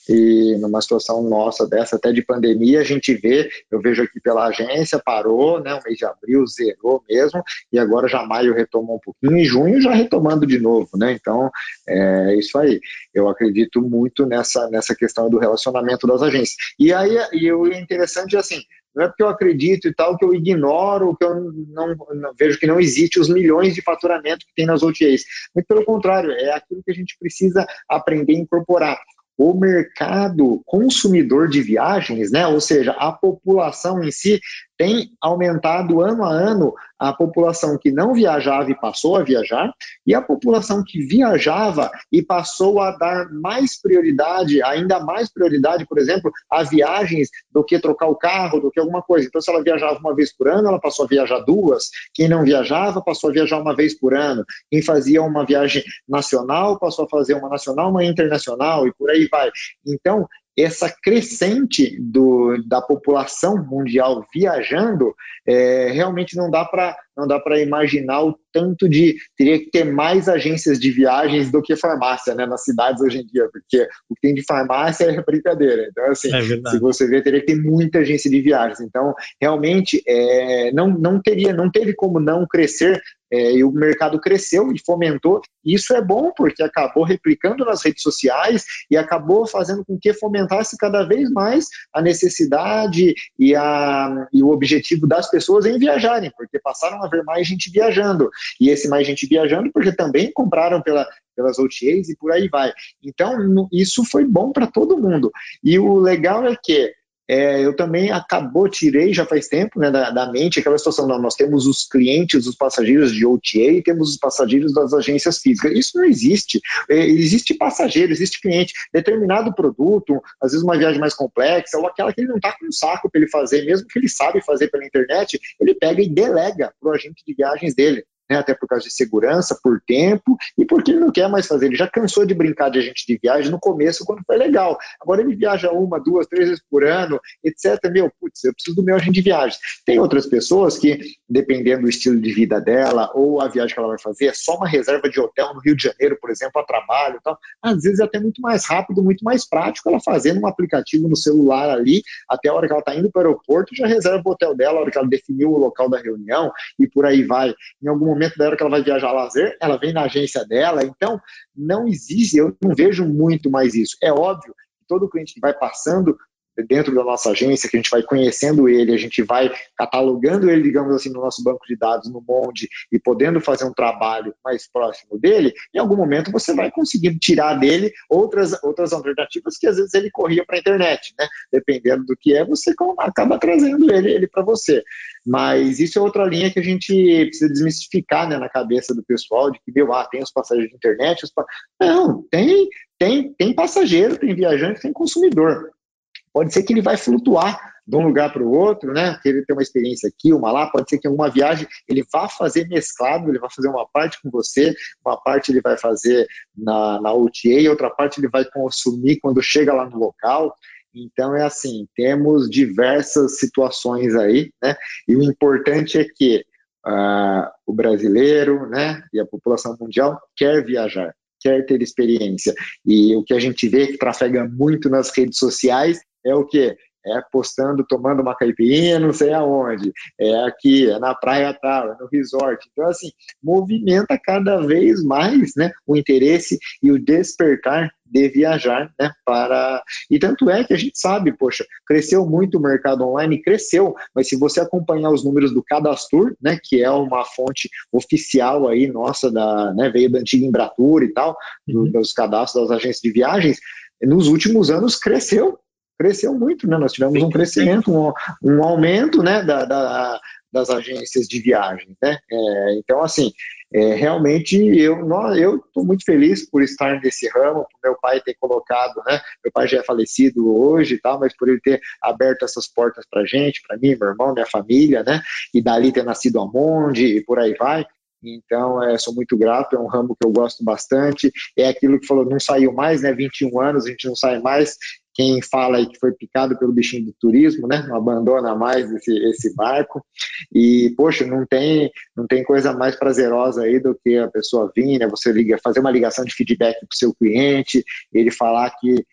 e numa situação nossa dessa, até de pandemia, a gente vê, eu vejo aqui pela agência, parou, né, o mês de abril zerou mesmo, e agora já maio retomou um pouquinho, e junho já retomando de novo, né, então, é isso aí, eu acredito muito nessa, nessa questão do relacionamento das agências, e aí, e o interessante é assim, não é porque eu acredito e tal que eu ignoro, que eu não, não, vejo que não existe os milhões de faturamento que tem nas OTAs. Muito pelo contrário, é aquilo que a gente precisa aprender a incorporar o mercado consumidor de viagens, né, ou seja, a população em si, tem aumentado ano a ano a população que não viajava e passou a viajar, e a população que viajava e passou a dar mais prioridade, ainda mais prioridade, por exemplo, a viagens do que trocar o carro, do que alguma coisa. Então, se ela viajava uma vez por ano, ela passou a viajar duas. Quem não viajava, passou a viajar uma vez por ano. Quem fazia uma viagem nacional, passou a fazer uma nacional, uma internacional, e por aí vai. Então, essa crescente do, da população mundial viajando, é, realmente não dá para não dá para imaginar o tanto de teria que ter mais agências de viagens do que farmácia, né, nas cidades hoje em dia, porque o que tem de farmácia é brincadeira. Então, assim, é se você ver, teria que ter muita agência de viagens. Então, realmente, é, não, não teria, não teve como não crescer é, e o mercado cresceu e fomentou. E isso é bom porque acabou replicando nas redes sociais e acabou fazendo com que fomentasse cada vez mais a necessidade e, a, e o objetivo das pessoas em viajarem, porque passaram a ver mais gente viajando. E esse mais gente viajando porque também compraram pela, pelas OTAs e por aí vai. Então, isso foi bom para todo mundo. E o legal é que é, eu também acabou, tirei já faz tempo né, da, da, mente aquela situação, não, nós temos os clientes, os passageiros de OTA e temos os passageiros das agências físicas. Isso não existe. É, existe passageiro, existe cliente. Determinado produto, às vezes uma viagem mais complexa, ou aquela que ele não está com um saco para ele fazer, mesmo que ele sabe fazer pela internet, ele pega e delega para o agente de viagens dele né, até por causa de segurança, por tempo e porque ele não quer mais fazer. Ele já cansou de brincar de agente de viagem no começo, quando foi legal. Agora ele viaja uma, duas, três vezes por ano, etc. Meu, putz, eu preciso do meu agente de viagem. Tem outras pessoas que, dependendo do estilo de vida dela ou a viagem que ela vai fazer, é só uma reserva de hotel no Rio de Janeiro, por exemplo, a trabalho e tal. Às vezes é até muito mais rápido, muito mais prático ela fazendo um aplicativo no celular ali, até a hora que ela está indo para o aeroporto, já reserva o hotel dela, a hora que ela definiu o local da reunião e por aí vai. Em algum momento da hora que ela vai viajar a lazer, ela vem na agência dela, então não existe, eu não vejo muito mais isso. É óbvio todo cliente que vai passando dentro da nossa agência, que a gente vai conhecendo ele, a gente vai catalogando ele, digamos assim, no nosso banco de dados, no Monde, e podendo fazer um trabalho mais próximo dele, em algum momento você vai conseguir tirar dele outras, outras alternativas que às vezes ele corria para a internet, né? Dependendo do que é, você acaba trazendo ele, ele para você. Mas isso é outra linha que a gente precisa desmistificar né, na cabeça do pessoal, de que, meu, ah, tem os passageiros de internet, os pa... não, tem, tem, tem passageiro, tem viajante, tem consumidor. Pode ser que ele vai flutuar de um lugar para o outro, né? Que ele tem uma experiência aqui, uma lá. Pode ser que em alguma viagem ele vá fazer mesclado, ele vai fazer uma parte com você, uma parte ele vai fazer na, na OTA, outra parte ele vai consumir quando chega lá no local. Então é assim, temos diversas situações aí, né? E o importante é que uh, o brasileiro, né, e a população mundial quer viajar, quer ter experiência. E o que a gente vê que trafega muito nas redes sociais é o que? É postando, tomando uma caipirinha, não sei aonde, é aqui, é na praia tal, é no resort. Então, assim, movimenta cada vez mais né, o interesse e o despertar de viajar, né, para... E tanto é que a gente sabe, poxa, cresceu muito o mercado online, cresceu, mas se você acompanhar os números do Cadastur, né, que é uma fonte oficial aí nossa, da, né, veio da antiga Embratur e tal, uhum. dos cadastros das agências de viagens, nos últimos anos cresceu cresceu muito, né? Nós tivemos um crescimento, um, um aumento, né, da, da, das agências de viagem, né? É, então, assim, é, realmente eu eu estou muito feliz por estar nesse ramo, por meu pai ter colocado, né? Meu pai já é falecido hoje e tal, mas por ele ter aberto essas portas para gente, para mim, meu irmão, minha família, né? E dali ter nascido a Monde e por aí vai. Então, é, sou muito grato, é um ramo que eu gosto bastante. É aquilo que falou, não saiu mais, né? 21 anos, a gente não sai mais quem fala aí que foi picado pelo bichinho do turismo, né? Não abandona mais esse, esse barco. E, poxa, não tem, não tem coisa mais prazerosa aí do que a pessoa vir, né? Você liga, fazer uma ligação de feedback para o seu cliente, ele falar que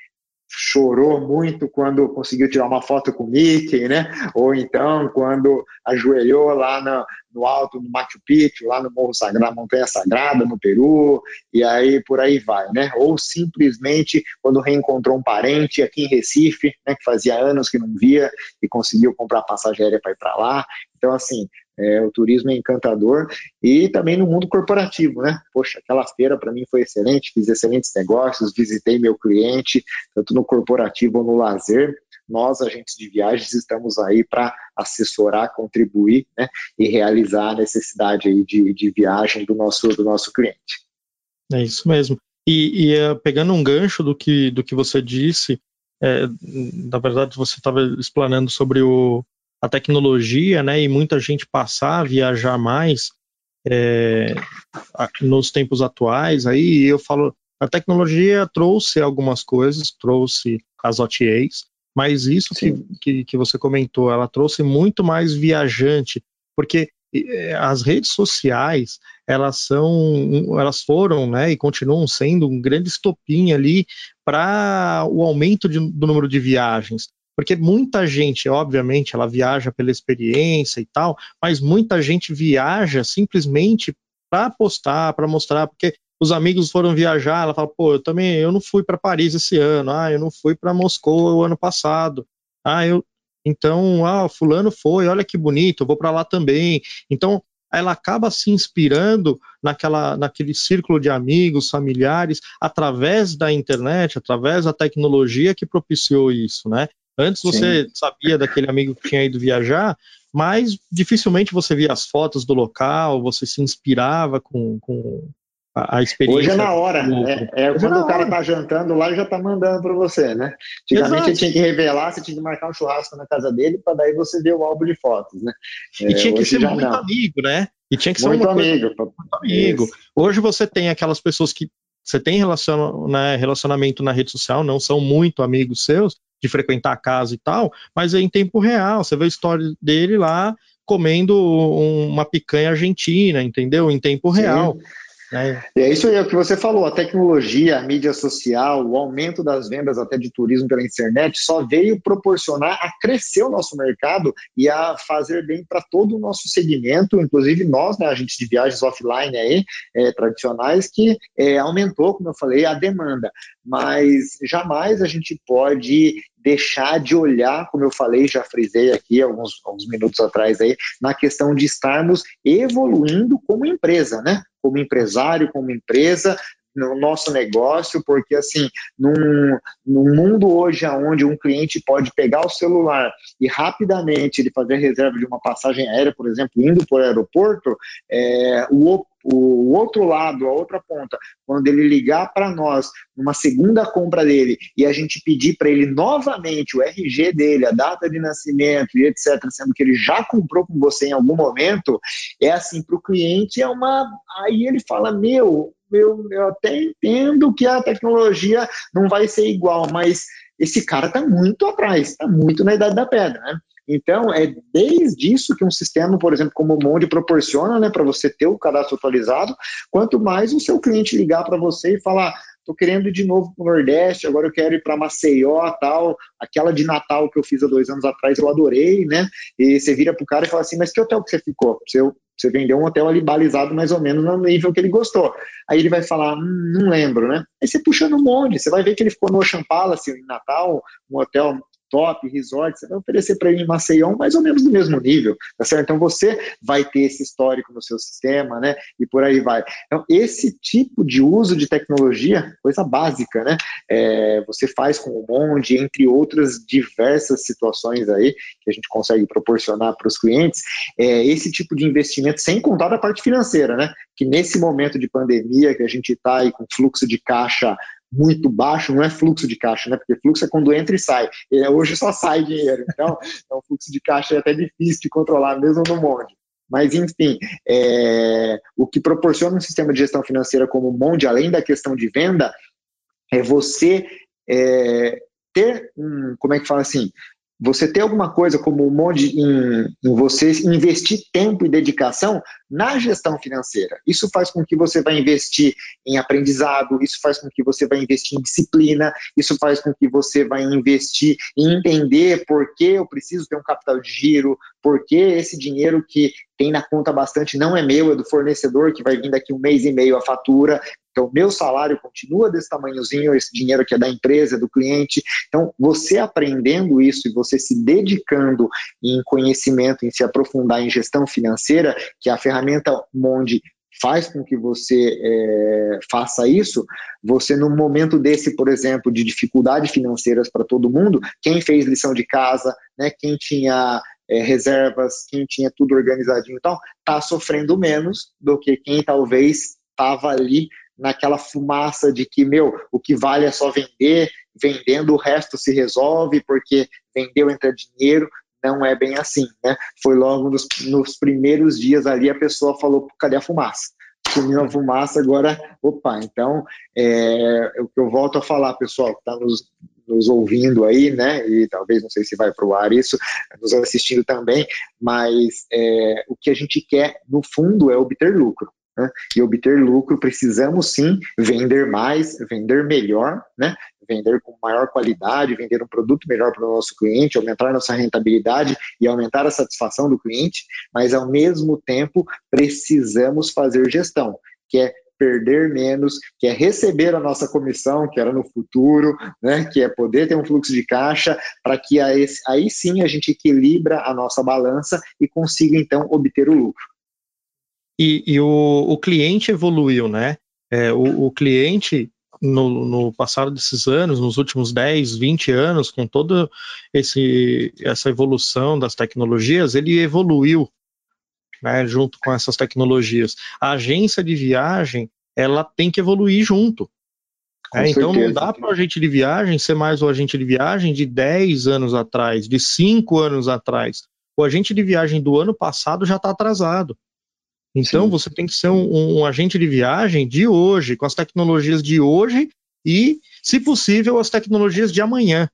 chorou muito quando conseguiu tirar uma foto com o Mickey, né? Ou então quando ajoelhou lá no, no alto do Machu Picchu, lá no Morro Sagrado, Montanha Sagrada, no Peru, e aí por aí vai, né? Ou simplesmente quando reencontrou um parente aqui em Recife, né, que fazia anos que não via e conseguiu comprar passagem aérea para ir para lá. Então, assim, é, o turismo é encantador e também no mundo corporativo, né? Poxa, aquela feira para mim foi excelente, fiz excelentes negócios, visitei meu cliente, tanto no corporativo ou no lazer. Nós, agentes de viagens, estamos aí para assessorar, contribuir né, e realizar a necessidade aí de, de viagem do nosso, do nosso cliente. É isso mesmo. E, e uh, pegando um gancho do que, do que você disse, é, na verdade você estava explanando sobre o, a tecnologia, né, e muita gente passar a viajar mais é, nos tempos atuais, aí eu falo, a tecnologia trouxe algumas coisas, trouxe as OTAs, mas isso que, que, que, você comentou, ela trouxe muito mais viajante, porque as redes sociais, elas são, elas foram, né, e continuam sendo um grande estopim ali para o aumento de, do número de viagens. Porque muita gente, obviamente, ela viaja pela experiência e tal, mas muita gente viaja simplesmente para postar, para mostrar, porque os amigos foram viajar, ela fala, pô, eu também, eu não fui para Paris esse ano, ah, eu não fui para Moscou o ano passado, ah, eu, então, ah, fulano foi, olha que bonito, eu vou para lá também. Então, ela acaba se inspirando naquela, naquele círculo de amigos, familiares, através da internet, através da tecnologia que propiciou isso, né? Antes você Sim. sabia daquele amigo que tinha ido viajar, mas dificilmente você via as fotos do local, você se inspirava com, com a, a experiência. Hoje é na hora, né? É, é quando é o cara hora. tá jantando lá, ele já tá mandando para você, né? Antigamente tinha que revelar, você tinha que marcar um churrasco na casa dele para daí você ver o álbum de fotos, né? E tinha que ser muito não. amigo, né? E tinha que ser muito amigo. Coisa, muito amigo. Hoje você tem aquelas pessoas que você tem relacion, né, relacionamento na rede social, não são muito amigos seus, de frequentar a casa e tal, mas é em tempo real. Você vê a história dele lá comendo uma picanha argentina, entendeu? Em tempo real. Sim. É. é isso aí, é o que você falou, a tecnologia, a mídia social, o aumento das vendas até de turismo pela internet só veio proporcionar a crescer o nosso mercado e a fazer bem para todo o nosso segmento, inclusive nós, né, agentes de viagens offline aí, é, tradicionais, que é, aumentou, como eu falei, a demanda. Mas jamais a gente pode deixar de olhar, como eu falei, já frisei aqui alguns, alguns minutos atrás aí, na questão de estarmos evoluindo como empresa, né? Como empresário, como empresa, no nosso negócio, porque assim, num, num mundo hoje onde um cliente pode pegar o celular e rapidamente ele fazer reserva de uma passagem aérea, por exemplo, indo para o aeroporto, é, o, o outro lado, a outra ponta, quando ele ligar para nós numa segunda compra dele e a gente pedir para ele novamente o RG dele, a data de nascimento e etc., sendo que ele já comprou com você em algum momento, é assim, para o cliente é uma. Aí ele fala: Meu, eu, eu até entendo que a tecnologia não vai ser igual, mas esse cara está muito atrás, está muito na idade da pedra, né? Então, é desde isso que um sistema, por exemplo, como o Monde proporciona, né, para você ter o cadastro atualizado, quanto mais o seu cliente ligar para você e falar, estou querendo ir de novo para o Nordeste, agora eu quero ir para Maceió, tal, aquela de Natal que eu fiz há dois anos atrás, eu adorei, né, e você vira para o cara e fala assim, mas que hotel que você ficou? Você, você vendeu um hotel ali balizado mais ou menos no nível que ele gostou. Aí ele vai falar, hum, não lembro, né? Aí você puxa no monte, você vai ver que ele ficou no Ocean Palace em Natal, um hotel top, resort, você vai oferecer para ele em Maceió mais ou menos do mesmo nível, tá certo? Então você vai ter esse histórico no seu sistema, né? E por aí vai. Então, esse tipo de uso de tecnologia, coisa básica, né? É, você faz com o Monde, entre outras diversas situações aí que a gente consegue proporcionar para os clientes, é, esse tipo de investimento, sem contar da parte financeira, né? Que nesse momento de pandemia que a gente está aí com fluxo de caixa muito baixo, não é fluxo de caixa, né? Porque fluxo é quando entra e sai. E hoje só sai dinheiro. Então, então, o fluxo de caixa é até difícil de controlar, mesmo no monte. Mas, enfim, é, o que proporciona um sistema de gestão financeira como o Monde, além da questão de venda, é você é, ter um, como é que fala assim, você ter alguma coisa como um monte em, em você investir tempo e dedicação na gestão financeira. Isso faz com que você vai investir em aprendizado, isso faz com que você vai investir em disciplina, isso faz com que você vai investir em entender por que eu preciso ter um capital de giro, por que esse dinheiro que tem na conta bastante não é meu, é do fornecedor que vai vir daqui um mês e meio a fatura. Então, meu salário continua desse tamanhozinho, esse dinheiro que é da empresa, do cliente. Então, você aprendendo isso e você se dedicando em conhecimento, em se aprofundar em gestão financeira, que é a ferramenta Monde faz com que você é, faça isso, você num momento desse, por exemplo, de dificuldades financeiras para todo mundo, quem fez lição de casa, né, quem tinha é, reservas, quem tinha tudo organizadinho e tal, está sofrendo menos do que quem talvez estava ali naquela fumaça de que, meu, o que vale é só vender, vendendo o resto se resolve, porque vendeu entra dinheiro, não é bem assim, né? Foi logo nos, nos primeiros dias ali a pessoa falou, cadê a fumaça? Sumiu a fumaça, agora, opa, então, é, o que eu volto a falar, pessoal, que está nos, nos ouvindo aí, né, e talvez, não sei se vai para o ar isso, nos assistindo também, mas é, o que a gente quer, no fundo, é obter lucro né? e obter lucro, precisamos sim vender mais, vender melhor, né? vender com maior qualidade, vender um produto melhor para o nosso cliente, aumentar nossa rentabilidade e aumentar a satisfação do cliente, mas ao mesmo tempo precisamos fazer gestão, que é perder menos, que é receber a nossa comissão, que era no futuro, né, que é poder ter um fluxo de caixa, para que aí, aí sim a gente equilibra a nossa balança e consiga então obter o lucro. E, e o, o, cliente evoluiu, né? É, o, o, cliente, no, no passar desses anos, nos últimos 10, 20 anos, com toda essa evolução das tecnologias, ele evoluiu né, junto com essas tecnologias. A agência de viagem, ela tem que evoluir junto. É, então não dá para o agente de viagem ser mais o agente de viagem de 10 anos atrás, de 5 anos atrás. O agente de viagem do ano passado já está atrasado. Então, Sim. você tem que ser um, um, agente de viagem de hoje, com as tecnologias de hoje e, se possível, as tecnologias de amanhã.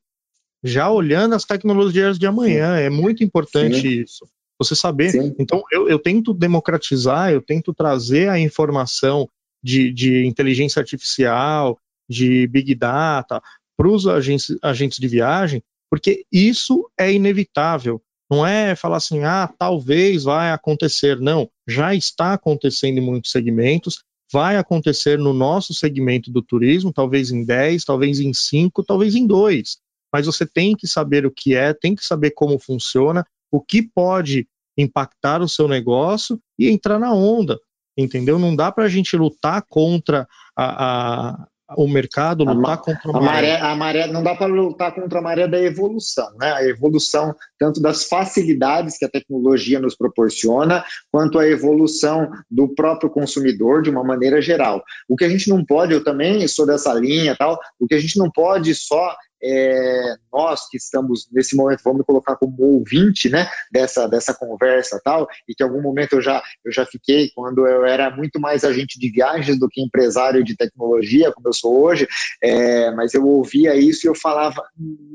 Já olhando as tecnologias de amanhã, Sim. é muito importante Sim. isso. Você saber. Então, eu, eu, tento democratizar, eu tento trazer a informação de, de inteligência artificial, de big data, para os agentes, agentes de viagem, porque isso é inevitável. Não é falar assim, ah, talvez vai acontecer. Não, já está acontecendo em muitos segmentos, vai acontecer no nosso segmento do turismo, talvez em 10, talvez em 5, talvez em 2. mas você tem que saber o que é, tem que saber como funciona, o que pode impactar o seu negócio e entrar na onda, entendeu? Não dá para a gente lutar contra a, a, o mercado, lutar a, contra a maré. A maré não dá para lutar contra a maré da evolução, né? A evolução tanto das facilidades que a tecnologia nos proporciona, quanto a evolução do próprio consumidor de uma maneira geral. O que a gente não pode, eu também sou dessa linha, tal. O que a gente não pode só é, nós que estamos nesse momento, vamos colocar como ouvinte, né, dessa, dessa conversa tal, e que em algum momento eu já, eu já fiquei, quando eu era muito mais agente de viagens do que empresário de tecnologia, como eu sou hoje, é, mas eu ouvia isso e eu falava,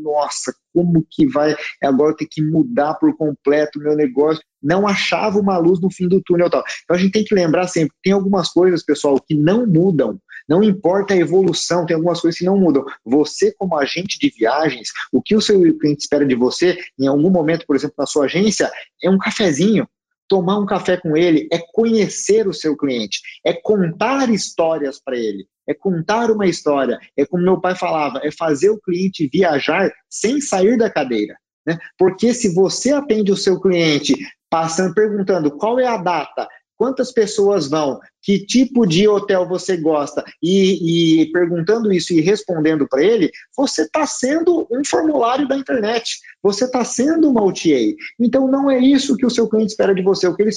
nossa, como que vai, agora eu tenho que mudar por completo o meu negócio, não achava uma luz no fim do túnel tal. Então a gente tem que lembrar sempre, tem algumas coisas, pessoal, que não mudam, não importa a evolução, tem algumas coisas que não mudam. Você, como agente de viagens, o que o seu cliente espera de você, em algum momento, por exemplo, na sua agência, é um cafezinho. Tomar um café com ele é conhecer o seu cliente, é contar histórias para ele, é contar uma história. É como meu pai falava, é fazer o cliente viajar sem sair da cadeira. Né? Porque se você atende o seu cliente passando, perguntando qual é a data, quantas pessoas vão, que tipo de hotel você gosta, e, e perguntando isso e respondendo para ele, você está sendo um formulário da internet, você está sendo uma OTA. Então não é isso que o seu cliente espera de você. O que ele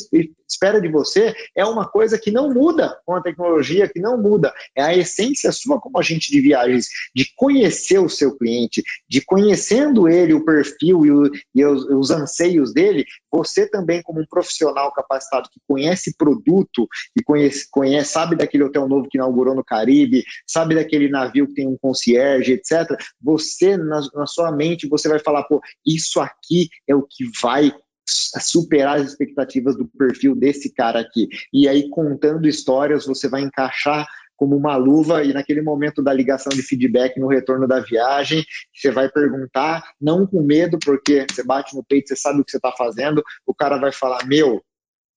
espera de você é uma coisa que não muda com a tecnologia, que não muda. É a essência sua como agente de viagens, de conhecer o seu cliente, de conhecendo ele, o perfil e, o, e os, os anseios dele, você também, como um profissional capacitado que conhece produto e conhece conhece, sabe daquele hotel novo que inaugurou no Caribe, sabe daquele navio que tem um concierge, etc. Você, na, na sua mente, você vai falar, pô, isso aqui é o que vai superar as expectativas do perfil desse cara aqui. E aí, contando histórias, você vai encaixar como uma luva e naquele momento da ligação de feedback no retorno da viagem, você vai perguntar, não com medo, porque você bate no peito, você sabe o que você está fazendo, o cara vai falar, meu,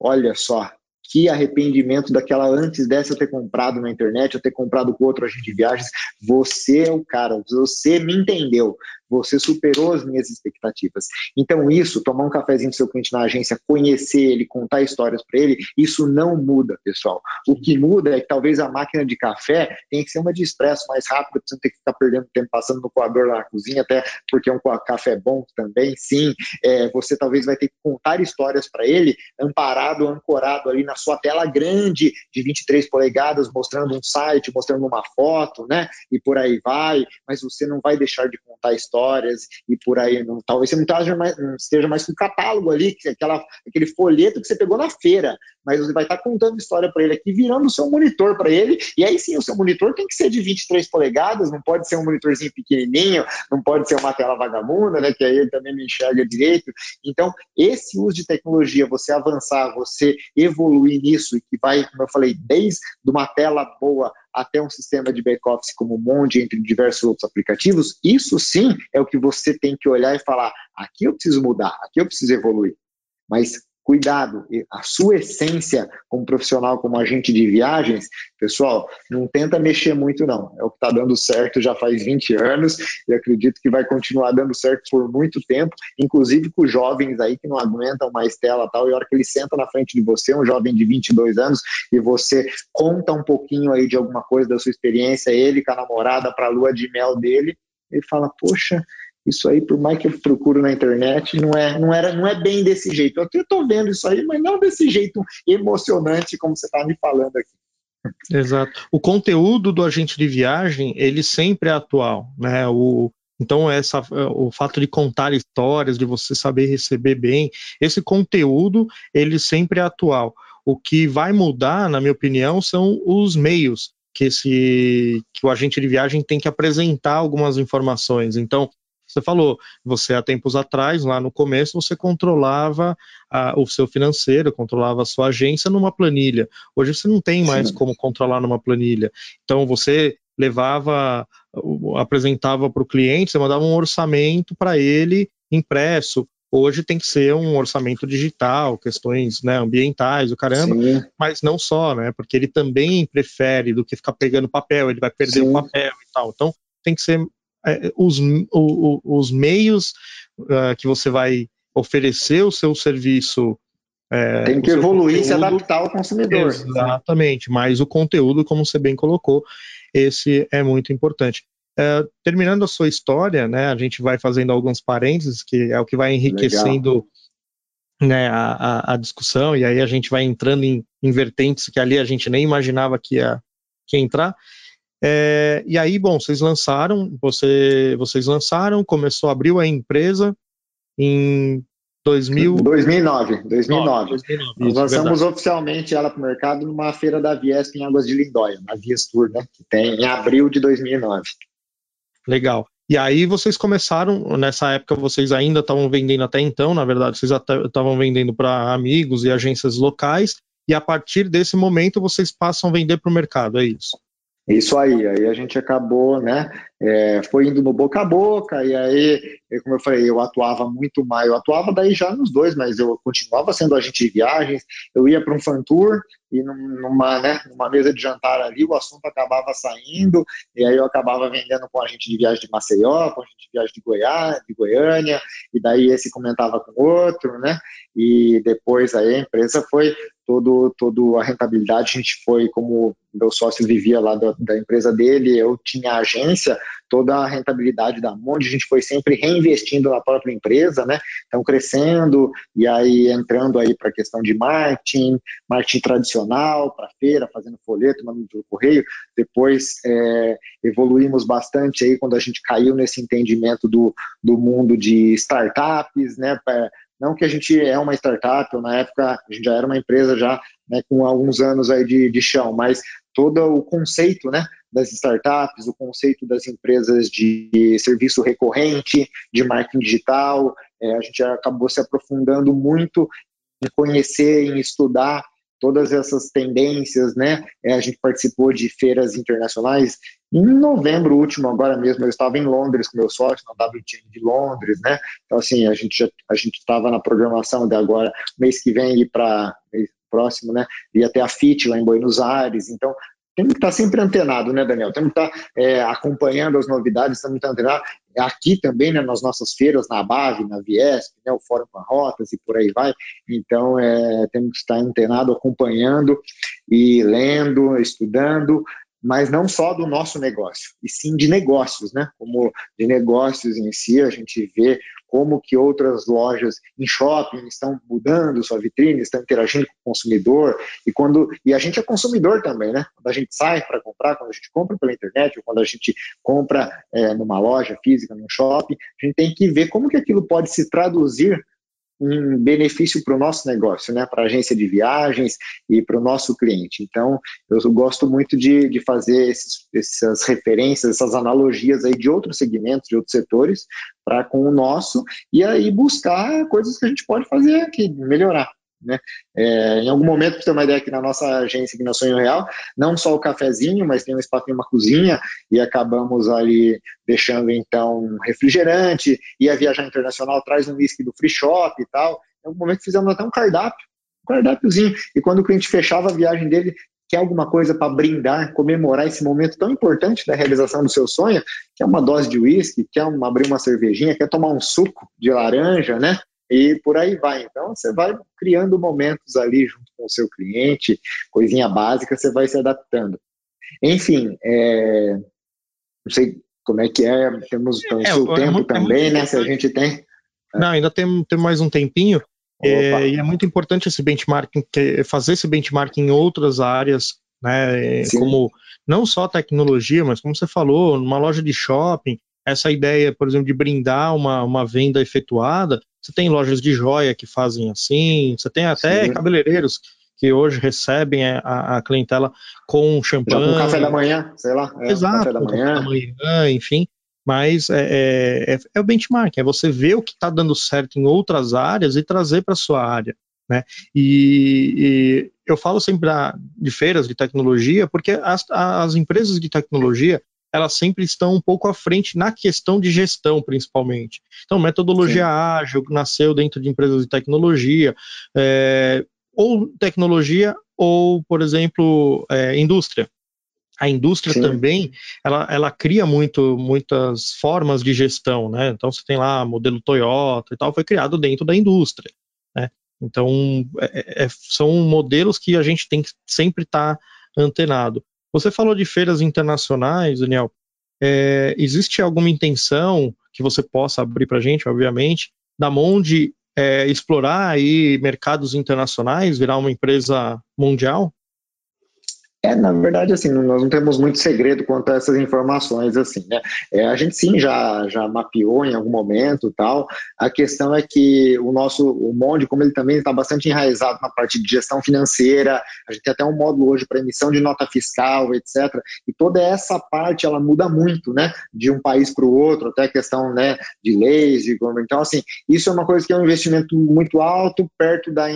olha só, que arrependimento daquela antes dessa eu ter comprado na internet, eu ter comprado com outro agente de viagens. Você é o cara, você me entendeu você superou as minhas expectativas. Então, isso, tomar um cafezinho do seu cliente na agência, conhecer ele, contar histórias para ele, isso não muda, pessoal. O que muda é que talvez a máquina de café tenha que ser uma de expresso mais rápida, você não ter que ficar perdendo tempo passando no coador lá na cozinha, até porque é um café bom também, sim. É, você talvez vai ter que contar histórias para ele, amparado, ancorado ali na sua tela grande de 23 polegadas, mostrando um site, mostrando uma foto, né? E por aí vai, mas você não vai deixar de contar histórias histórias e por aí. Não, talvez você não esteja mais, não esteja mais com o catálogo ali, que aquela, aquele folheto que você pegou na feira, mas você vai estar contando história para ele aqui, virando o seu monitor para ele. E aí sim, o seu monitor tem que ser de 23 polegadas, não pode ser um monitorzinho pequenininho, não pode ser uma tela vagabunda, né, que aí ele também não enxerga direito. Então, esse uso de tecnologia, você avançar, você evoluir nisso, e que vai, como eu falei, desde uma tela boa até um sistema de back-office como o Monde, entre diversos outros aplicativos, isso sim é o que você tem que olhar e falar: aqui eu preciso mudar, aqui eu preciso evoluir. Mas cuidado, a sua essência como profissional, como agente de viagens, pessoal, não tenta mexer muito não, é o que está dando certo já faz 20 anos e acredito que vai continuar dando certo por muito tempo, inclusive com jovens aí que não aguentam mais tela tal, e a hora que ele senta na frente de você, um jovem de 22 anos, e você conta um pouquinho aí de alguma coisa da sua experiência, ele com a namorada para a lua de mel dele, ele fala, poxa, isso aí, por mais que eu procuro na internet, não é, não era, não é bem desse jeito. Eu estou vendo isso aí, mas não desse jeito emocionante como você está me falando aqui. Exato. O conteúdo do agente de viagem, ele sempre é atual, né? O, então, essa, o fato de contar histórias, de você saber receber bem, esse conteúdo, ele sempre é atual. O que vai mudar, na minha opinião, são os meios que, esse, que o agente de viagem tem que apresentar algumas informações. Então, você falou, você há tempos atrás, lá no começo, você controlava a, o seu financeiro, controlava a sua agência numa planilha. Hoje você não tem mais Sim. como controlar numa planilha. Então você levava, apresentava para o cliente, você mandava um orçamento para ele impresso. Hoje tem que ser um orçamento digital, questões né, ambientais, o caramba, Sim. mas não só, né? Porque ele também prefere do que ficar pegando papel, ele vai perder Sim. o papel e tal. Então tem que ser os, o, os meios uh, que você vai oferecer o seu serviço. É, Tem que evoluir e se adaptar ao consumidor. Exatamente, mas o conteúdo, como você bem colocou, esse é muito importante. É, terminando a sua história, né, a gente vai fazendo alguns parênteses, que é o que vai enriquecendo né, a, a, a, discussão, e aí a gente vai entrando em, em vertentes que ali a gente nem imaginava que ia, que ia entrar. É, e aí, bom, vocês lançaram, você, vocês lançaram, começou, abriu a empresa em 2000... 2009, 2009. 2009 Nós lançamos verdade. oficialmente ela para o mercado numa feira da Viesp em Águas de Lindóia, na Viestur, né, que tem em abril de 2009. Legal. E aí vocês começaram, nessa época vocês ainda estavam vendendo até então, na verdade, vocês estavam vendendo para amigos e agências locais, e a partir desse momento vocês passam a vender para o mercado, é isso? Isso aí, aí a gente acabou, né, é, foi indo no boca a boca, e aí, como eu falei, eu atuava muito mais, eu atuava daí já nos dois, mas eu continuava sendo agente de viagens, eu ia para um fan tour, e numa, né, numa mesa de jantar ali, o assunto acabava saindo, e aí eu acabava vendendo com a gente de viagem de Maceió, com a gente de viagem de Goiás, de Goiânia, e daí esse comentava com outro, né, e depois aí a empresa foi todo, todo a rentabilidade, a gente foi, como meu sócio vivia lá da, da empresa dele, eu tinha agência, toda a rentabilidade da Monde, a gente foi sempre reinvestindo na própria empresa, né? Então, crescendo, e aí entrando aí para a questão de marketing, marketing tradicional, para feira, fazendo folheto, mandando pelo correio. Depois é, evoluímos bastante aí quando a gente caiu nesse entendimento do, do mundo de startups, né? Não que a gente é uma startup, ou na época a gente já era uma empresa já né, com alguns anos aí de, de chão, mas todo o conceito né, das startups, o conceito das empresas de serviço recorrente, de marketing digital, é, a gente acabou se aprofundando muito em conhecer, em estudar todas essas tendências, né? É, a gente participou de feiras internacionais. Em novembro último, agora mesmo, eu estava em Londres com meu sócio, na WTN de Londres, né? Então, assim, a gente já, a gente estava na programação de agora, mês que vem, ir para próximo, né? Ir até a FIT lá em Buenos Aires. Então, temos que estar sempre antenado, né, Daniel? Temos que estar é, acompanhando as novidades, temos que estar antenado aqui também, né, nas nossas feiras, na BAV, na Viesp, né, o Fórum com Rotas e por aí vai. Então, é, temos que estar antenado, acompanhando e lendo, estudando, mas não só do nosso negócio, e sim de negócios, né? Como de negócios em si, a gente vê como que outras lojas em shopping estão mudando sua vitrine, estão interagindo com o consumidor, e quando e a gente é consumidor também, né? Quando a gente sai para comprar, quando a gente compra pela internet, ou quando a gente compra é, numa loja física, num shopping, a gente tem que ver como que aquilo pode se traduzir um benefício para o nosso negócio, né, para a agência de viagens e para o nosso cliente. Então, eu gosto muito de, de fazer esses, essas referências, essas analogias aí de outros segmentos, de outros setores, para com o nosso, e aí buscar coisas que a gente pode fazer aqui, melhorar. Né? É, em algum momento, para ter uma ideia, aqui na nossa agência, aqui na Sonho Real, não só o cafezinho, mas tem um espaço, tem uma cozinha, e acabamos ali deixando, então, um refrigerante, ia viajar internacional, traz um whisky do free shop e tal. Em algum momento fizemos até um cardápio, um cardápiozinho, e quando o cliente fechava a viagem dele, quer alguma coisa para brindar, comemorar esse momento tão importante da realização do seu sonho, quer uma dose de uísque, quer abrir uma cervejinha, quer tomar um suco de laranja, né? E por aí vai. Então, você vai criando momentos ali junto com o seu cliente, coisinha básica, você vai se adaptando. Enfim, é, não sei como é que é, temos então, é, o é tempo também, né, se a gente tem. Não, ainda tem, tem mais um tempinho, é, e é muito importante esse benchmarking, fazer esse benchmarking em outras áreas, né, Sim. como não só tecnologia, mas como você falou, numa loja de shopping, essa ideia, por exemplo, de brindar uma, uma venda efetuada, você tem lojas de joia que fazem assim, você tem até Sim. cabeleireiros que hoje recebem a, a clientela com champanhe. Já com café da manhã, sei lá. É, Exato, café da manhã. da manhã, enfim. Mas é, é, é, é o benchmark, é você ver o que está dando certo em outras áreas e trazer para a sua área. Né? E, e, eu falo sempre de feiras de tecnologia, porque as, as empresas de tecnologia elas sempre estão um pouco à frente na questão de gestão, principalmente. Então, metodologia Sim. ágil nasceu dentro de empresas de tecnologia, é, ou tecnologia, ou, por exemplo, é, indústria. a indústria Sim. também, ela, ela cria muito, muitas formas de gestão, né? Então você tem lá modelo Toyota e tal, foi criado dentro da indústria, né? Então é, é, são modelos que a gente tem que sempre estar tá antenado. Você falou de feiras internacionais, Daniel. É, existe alguma intenção que você possa abrir para a gente, obviamente, da Monde é, explorar aí mercados internacionais, virar uma empresa mundial? É, na verdade, assim, nós não temos muito segredo quanto a essas informações, assim, né? É, a gente sim já, já mapeou em algum momento tal. A questão é que o nosso, o Monde, como ele também está bastante enraizado na parte de gestão financeira, a gente tem até um módulo hoje para emissão de nota fiscal, etc. E toda essa parte, ela muda muito, né? De um país para o outro, até a questão, né, de leis, de Então, assim, isso é uma coisa que é um investimento muito alto, perto da,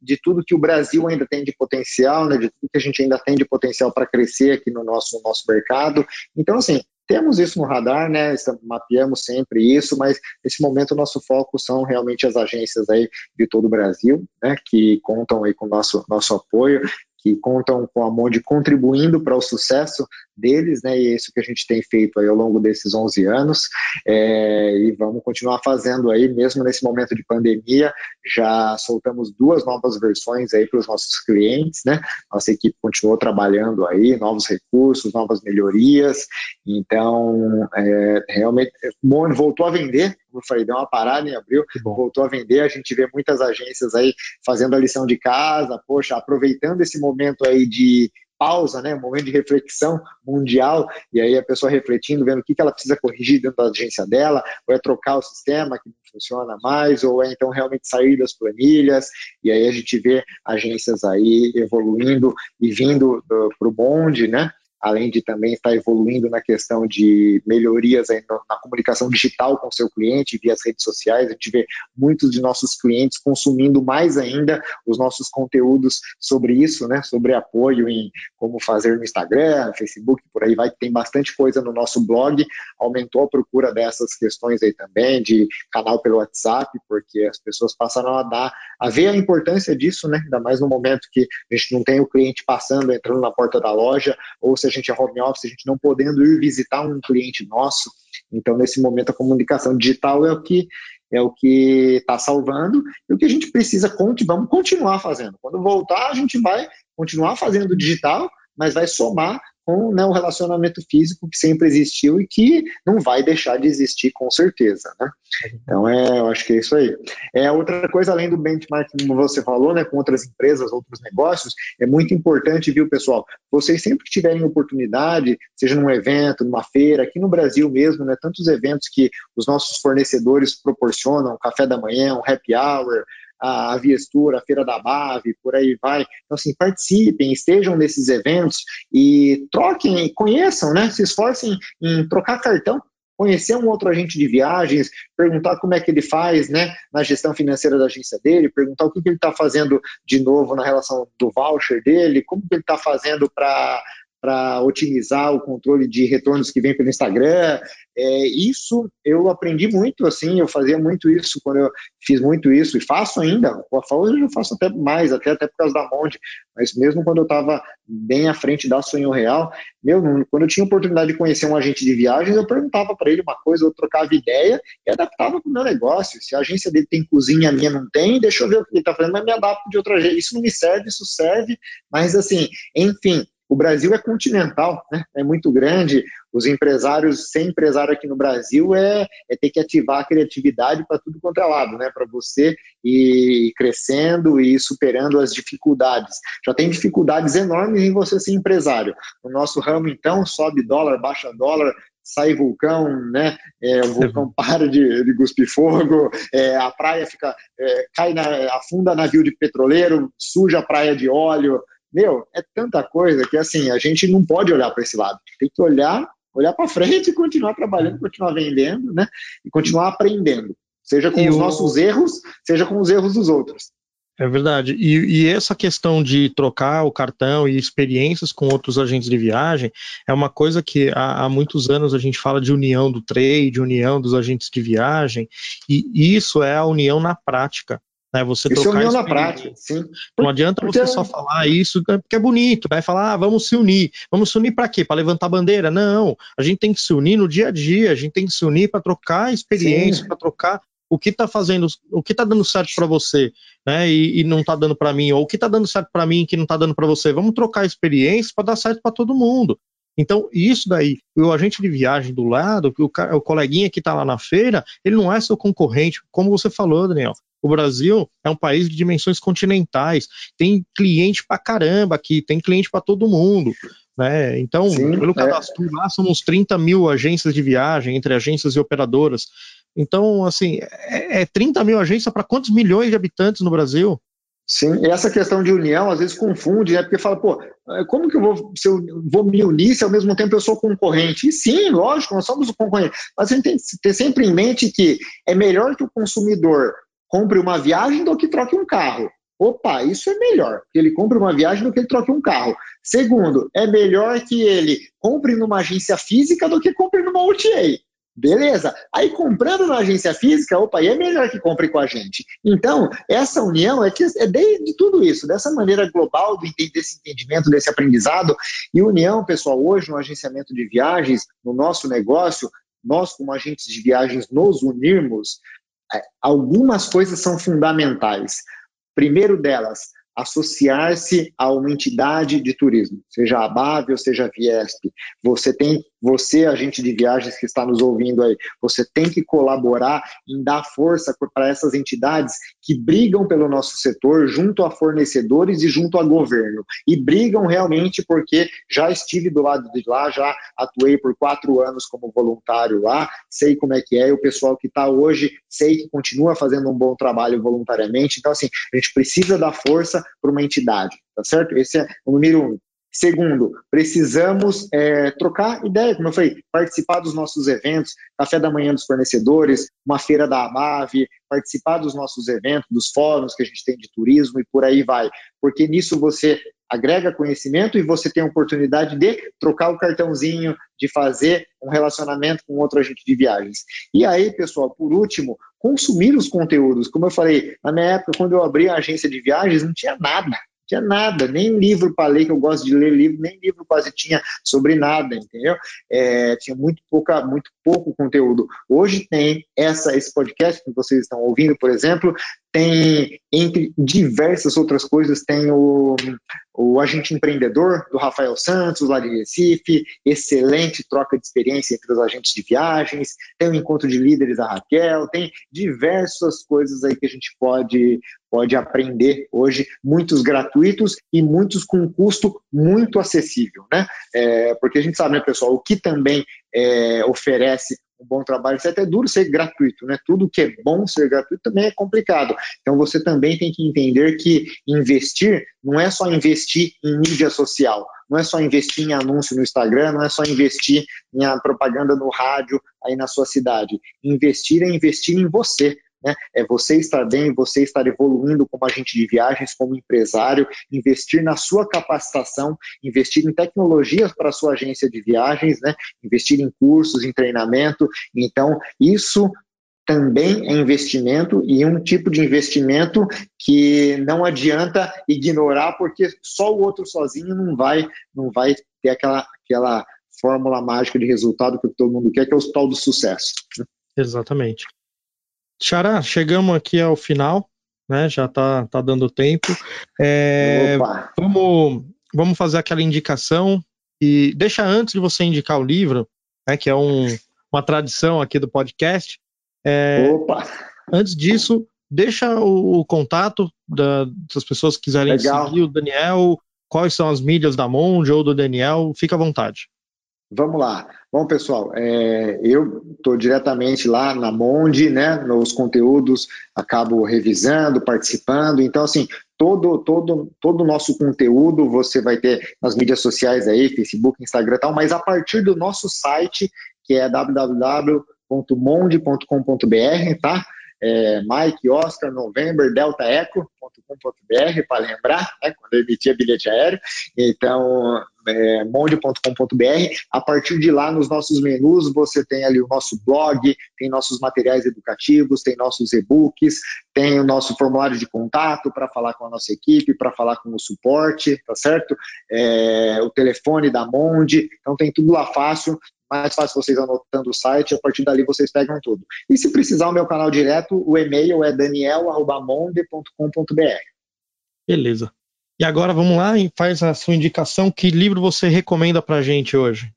de tudo que o Brasil ainda tem de potencial, né? De tudo que a gente ainda tem de potencial potencial para crescer aqui no nosso, nosso mercado. Então, assim, temos isso no radar, né? Mapeamos sempre isso, mas nesse momento o nosso foco são realmente as agências aí de todo o Brasil, né? Que contam aí com o nosso, nosso apoio que contam com a Monde contribuindo para o sucesso deles, né? E é isso que a gente tem feito aí ao longo desses 11 anos. É, e vamos continuar fazendo aí, mesmo nesse momento de pandemia. Já soltamos duas novas versões aí para os nossos clientes, né? Nossa equipe continuou trabalhando aí, novos recursos, novas melhorias. Então, é, realmente, Monde voltou a vender como eu falei, deu uma parada em abril, voltou a vender, a gente vê muitas agências aí fazendo a lição de casa, poxa, aproveitando esse momento aí de pausa, né, um momento de reflexão mundial, e aí a pessoa refletindo, vendo o que, que ela precisa corrigir dentro da agência dela, ou é trocar o sistema que não funciona mais, ou é então realmente sair das planilhas, e aí a gente vê agências aí evoluindo e vindo para o bonde, né, além de também estar evoluindo na questão de melhorias na comunicação digital com seu cliente via as redes sociais. A gente vê muitos de nossos clientes consumindo mais ainda os nossos conteúdos sobre isso, né? Sobre apoio em como fazer no Instagram, Facebook, por aí vai. Tem bastante coisa no nosso blog. Aumentou a procura dessas questões aí também, de canal pelo WhatsApp, porque as pessoas passaram a dar, a ver a importância disso, né? Ainda mais no momento que a gente não tem o cliente passando, entrando na porta da loja, ou se a gente é home office, a gente não podendo ir visitar um cliente nosso. Então, nesse momento, a comunicação digital é o que é o que está salvando e o que a gente precisa, vamos continuar fazendo. Quando voltar, a gente vai continuar fazendo digital, mas vai somar com né, o relacionamento físico que sempre existiu e que não vai deixar de existir com certeza, né? Então, é, eu acho que é isso aí. É outra coisa além do benchmarking, como você falou, né, com outras empresas, outros negócios, é muito importante, viu, pessoal? Vocês sempre que tiverem oportunidade, seja num evento, numa feira, aqui no Brasil mesmo, né, tantos eventos que os nossos fornecedores proporcionam, café da manhã, um happy hour, a Viestura, a Feira da Bave, por aí vai. Então, assim, participem, estejam nesses eventos e troquem, conheçam, né? Se esforcem em trocar cartão, conhecer um outro agente de viagens, perguntar como é que ele faz né, na gestão financeira da agência dele, perguntar o que, que ele está fazendo de novo na relação do voucher dele, como que ele está fazendo para para otimizar o controle de retornos que vem pelo Instagram. É, isso eu aprendi muito, assim, eu fazia muito isso quando eu fiz muito isso e faço ainda. Hoje eu faço até mais, até, até por causa da Monde, mas mesmo quando eu estava bem à frente da Sonho Real, meu, quando eu tinha oportunidade de conhecer um agente de viagens, eu perguntava para ele uma coisa, eu trocava ideia e adaptava para o meu negócio. Se a agência dele tem cozinha, a minha não tem, deixa eu ver o que ele está fazendo, mas me adapto de outra jeito. Isso não me serve, isso serve, mas assim, enfim, o Brasil é continental, né? é muito grande. Os empresários, ser empresário aqui no Brasil é, é ter que ativar a criatividade para tudo quanto é lado, né? para você ir crescendo e superando as dificuldades. Já tem dificuldades enormes em você ser empresário. No nosso ramo, então, sobe dólar, baixa dólar, sai vulcão, né? É, o vulcão para de, de cuspir fogo, é, a praia fica, é, cai na, afunda navio de petroleiro, suja a praia de óleo, meu, é tanta coisa que assim, a gente não pode olhar para esse lado. Tem que olhar, olhar para frente e continuar trabalhando, continuar vendendo, né? E continuar aprendendo. Seja com e os o... nossos erros, seja com os erros dos outros. É verdade. E, e, essa questão de trocar o cartão e experiências com outros agentes de viagem é uma coisa que há, há, muitos anos a gente fala de união do trade, união dos agentes de viagem, e isso é a união na prática. Né? Você isso trocar união na prática, sim. Não adianta porque... você só falar isso porque é bonito, vai falar, ah, vamos se unir. Vamos se unir para quê? Para levantar bandeira? Não, a gente tem que se unir no dia a dia, a gente tem que se unir para trocar experiência, para trocar o que está fazendo, o que está dando certo para você, né? E, e não está dando para mim, ou o que está dando certo para mim que não está dando para você. Vamos trocar experiência para dar certo para todo mundo. Então, isso daí, o agente de viagem do lado, o, o coleguinha que está lá na feira, ele não é seu concorrente, como você falou, Daniel. O Brasil é um país de dimensões continentais, tem cliente para caramba aqui, tem cliente para todo mundo. Né? Então, Sim, pelo é. cadastro é. lá, somos 30 mil agências de viagem, entre agências e operadoras. Então, assim, é, é 30 mil agências para quantos milhões de habitantes no Brasil? Sim, e essa questão de união às vezes confunde, né? Porque fala, pô, eh, como que eu vou, se eu vou me unir se ao mesmo tempo eu sou concorrente? E sim, lógico, nós somos o concorrente, mas a gente tem que ter sempre em mente que é melhor que o consumidor compre uma viagem do que troque um carro. Opa, isso é melhor, que ele compre uma viagem do que ele troque um carro. Segundo, é melhor que ele compre numa agência física do que compre numa OTA. Beleza. Aí comprando na agência física, opa, aí é melhor que compre com a gente. Então, essa união é, que, é de, tudo isso, dessa maneira global, desse entendimento, desse aprendizado. E união, pessoal, hoje no agenciamento de viagens, no nosso negócio, nós, como agentes de viagens, nos unirmos, algumas coisas são fundamentais. Primeiro delas, associar-se a uma entidade de turismo, seja a BAV ou seja a Viesp. Você tem você, agente de viagens que está nos ouvindo aí, você tem que colaborar em dar força para essas entidades que brigam pelo nosso setor junto a fornecedores e junto a governo. E brigam realmente porque já estive do lado de lá, já atuei por quatro anos como voluntário lá, sei como é que é, e o pessoal que está hoje, sei que continua fazendo um bom trabalho voluntariamente. Então, assim, a gente precisa dar força para uma entidade, tá certo? Esse é o número um. Segundo, precisamos é, trocar ideia, como eu falei, participar dos nossos eventos, café da manhã dos fornecedores, uma feira da ABAV, participar dos nossos eventos, dos fóruns que a gente tem de turismo e por aí vai. Porque nisso você agrega conhecimento e você tem a oportunidade de trocar o cartãozinho, de fazer um relacionamento com outro agente de viagens. E aí, pessoal, por último, consumir os conteúdos. Como eu falei, na minha época, quando eu abri a agência de viagens, não tinha nada tinha nada, nem livro para ler, que eu gosto de ler livro, nem livro quase tinha sobre nada, entendeu? É, tinha muito, pouca, muito pouco conteúdo. Hoje tem essa, esse podcast que vocês estão ouvindo, por exemplo, tem, entre diversas outras coisas, tem o, o Agente Empreendedor, do Rafael Santos, lá de Recife, excelente troca de experiência entre os agentes de viagens, tem o Encontro de Líderes da Raquel, tem diversas coisas aí que a gente pode, pode aprender hoje, muitos gratuitos e muitos com custo muito acessível, né? É, porque a gente sabe, né, pessoal, o que também é, oferece um bom trabalho, etc. É duro ser gratuito, né? Tudo que é bom ser gratuito também é complicado. Então você também tem que entender que investir não é só investir em mídia social, não é só investir em anúncio no Instagram, não é só investir em propaganda no rádio aí na sua cidade. Investir é investir em você. Né? É você estar bem, você estar evoluindo como agente de viagens, como empresário, investir na sua capacitação, investir em tecnologias para a sua agência de viagens, né? investir em cursos, em treinamento. Então, isso também é investimento e um tipo de investimento que não adianta ignorar porque só o outro sozinho não vai não vai ter aquela aquela fórmula mágica de resultado que todo mundo quer que é o tal do sucesso. Né? Exatamente. Xará, chegamos aqui ao final, né? Já tá, tá dando tempo. É, vamos, vamos fazer aquela indicação e deixa antes de você indicar o livro, né? Que é um, uma tradição aqui do podcast. É, Opa! Antes disso, deixa o, o contato da, das pessoas que quiserem Legal. seguir o Daniel, quais são as mídias da Monge ou do Daniel, fica à vontade. Vamos lá. Bom, pessoal, é, eu estou diretamente lá na Monde, né? Nos conteúdos acabo revisando, participando. Então, assim, todo todo todo o nosso conteúdo você vai ter nas mídias sociais aí, Facebook, Instagram e tal, mas a partir do nosso site, que é www.monde.com.br, tá? É Mike, Oscar, November, Delta Echo, monde.com.br para lembrar, né, quando eu emitia bilhete aéreo. Então, é, monde.com.br. A partir de lá, nos nossos menus, você tem ali o nosso blog, tem nossos materiais educativos, tem nossos e-books, tem o nosso formulário de contato para falar com a nossa equipe, para falar com o suporte, tá certo? É, o telefone da Monde, então tem tudo lá fácil mais fácil vocês anotando o site, a partir dali vocês pegam tudo. E se precisar o meu canal direto, o e-mail é daniel.monde.com.br. Beleza. E agora vamos lá e faz a sua indicação. Que livro você recomenda para a gente hoje?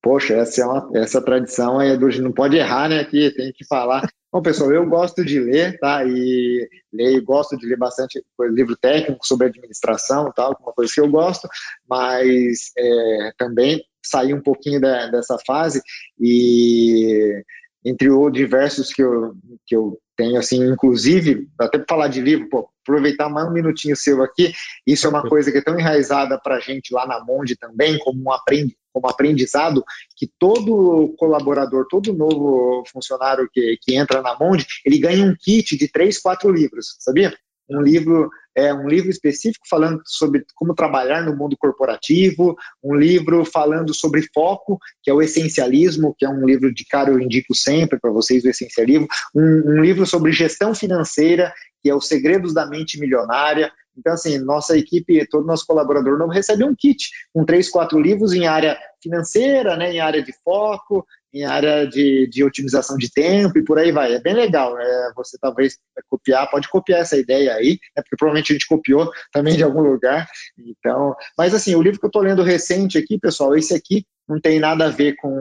Poxa, essa, é uma, essa tradição é do, não pode errar, né? Aqui tem que falar. Bom, pessoal, eu gosto de ler, tá? E leio, gosto de ler bastante livro técnico sobre administração, tal, uma coisa que eu gosto, mas é, também sair um pouquinho da, dessa fase e entre os diversos que eu, que eu tenho, assim, inclusive, até para falar de livro, pô, aproveitar mais um minutinho seu aqui, isso é uma coisa que é tão enraizada para a gente lá na Monde também, como um aprendi como aprendizado, que todo colaborador, todo novo funcionário que, que entra na Monde, ele ganha um kit de três, quatro livros, sabia? Um livro é um livro específico falando sobre como trabalhar no mundo corporativo, um livro falando sobre foco, que é o essencialismo, que é um livro de cara eu indico sempre para vocês o essencialismo, um, um livro sobre gestão financeira, que é os segredos da mente milionária. Então, assim, nossa equipe, todo nosso colaborador novo recebe um kit com três, quatro livros em área financeira, né, em área de foco, em área de, de otimização de tempo e por aí vai. É bem legal. É, você talvez copiar, pode copiar essa ideia aí, né, porque provavelmente a gente copiou também de algum lugar. Então, mas assim, o livro que eu estou lendo recente aqui, pessoal, esse aqui não tem nada a ver com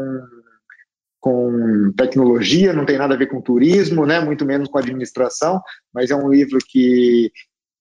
com tecnologia, não tem nada a ver com turismo, né, muito menos com administração, mas é um livro que,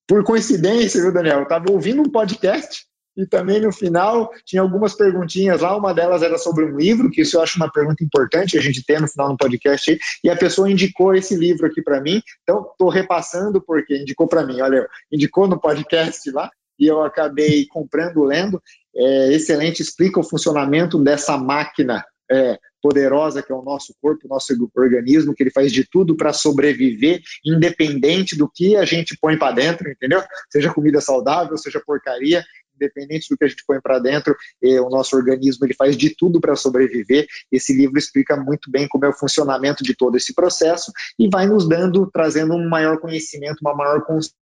por coincidência, viu, Daniel, eu estava ouvindo um podcast e também no final tinha algumas perguntinhas lá, uma delas era sobre um livro, que isso eu acho uma pergunta importante a gente ter no final do podcast, e a pessoa indicou esse livro aqui para mim, então estou repassando porque indicou para mim, olha, indicou no podcast lá, e eu acabei comprando, lendo, é excelente, explica o funcionamento dessa máquina é, poderosa que é o nosso corpo, o nosso organismo, que ele faz de tudo para sobreviver, independente do que a gente põe para dentro, entendeu? Seja comida saudável, seja porcaria, independente do que a gente põe para dentro, eh, o nosso organismo ele faz de tudo para sobreviver. Esse livro explica muito bem como é o funcionamento de todo esse processo e vai nos dando, trazendo um maior conhecimento, uma maior consciência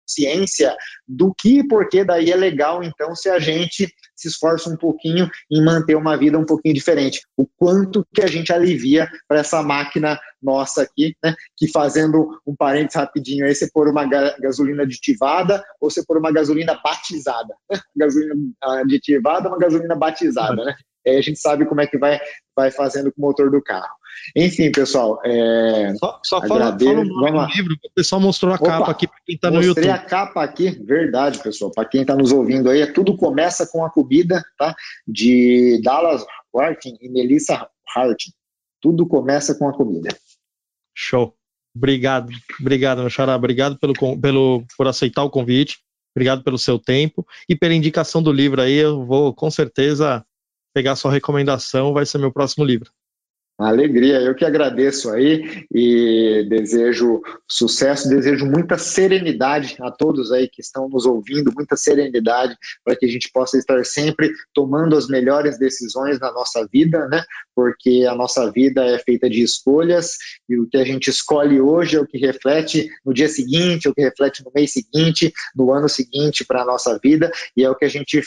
do que e porquê daí é legal, então, se a gente se esforça um pouquinho em manter uma vida um pouquinho diferente. O quanto que a gente alivia para essa máquina nossa aqui, né? Que fazendo um parênteses rapidinho aí, você pôr uma gasolina aditivada ou você pôr uma gasolina batizada. Gasolina aditivada, uma gasolina batizada, né? Aí a gente sabe como é que vai, vai fazendo com o motor do carro. Enfim, pessoal. É, só só fala, fala o nome do livro, o pessoal mostrou a Opa, capa aqui para quem está no YouTube. Mostrei a capa aqui, verdade, pessoal. Para quem está nos ouvindo aí, tudo começa com a comida, tá? De Dallas Martin e Melissa Hart. Tudo começa com a comida. Show. Obrigado, obrigado, meu xará. Obrigado pelo, pelo, por aceitar o convite. Obrigado pelo seu tempo e pela indicação do livro aí. Eu vou com certeza pegar sua recomendação, vai ser meu próximo livro. Alegria, eu que agradeço aí e desejo sucesso, desejo muita serenidade a todos aí que estão nos ouvindo, muita serenidade para que a gente possa estar sempre tomando as melhores decisões na nossa vida, né? Porque a nossa vida é feita de escolhas e o que a gente escolhe hoje é o que reflete no dia seguinte, é o que reflete no mês seguinte, no ano seguinte para a nossa vida e é o que a gente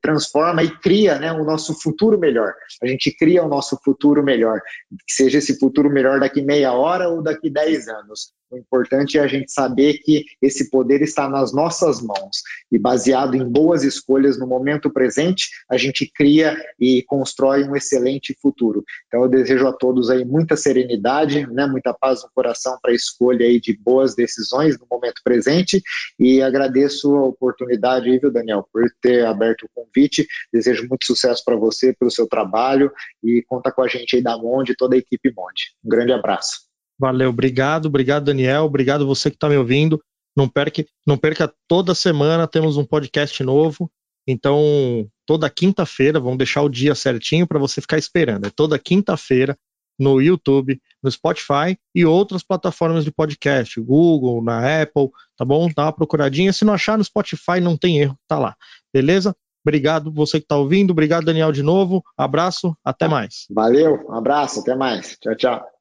transforma e cria né, o nosso futuro melhor. A gente cria o nosso futuro melhor, seja esse futuro melhor daqui meia hora ou daqui dez anos. O importante é a gente saber que esse poder está nas nossas mãos e baseado em boas escolhas no momento presente, a gente cria e constrói um excelente futuro. Então eu desejo a todos aí muita serenidade, né, muita paz no coração para a escolha aí de boas decisões no momento presente e agradeço a oportunidade viu, Daniel, por ter aberto convite. Desejo muito sucesso para você, pelo seu trabalho e conta com a gente aí da Monde, toda a equipe Monde. Um grande abraço. Valeu, obrigado, obrigado Daniel, obrigado você que está me ouvindo. Não perca, não perca toda semana temos um podcast novo. Então, toda quinta-feira, vamos deixar o dia certinho para você ficar esperando. É toda quinta-feira no YouTube, no Spotify e outras plataformas de podcast, Google, na Apple, tá bom? Dá uma procuradinha. Se não achar no Spotify, não tem erro, tá lá. Beleza? Obrigado você que está ouvindo. Obrigado, Daniel, de novo. Abraço, até mais. Valeu, um abraço, até mais. Tchau, tchau.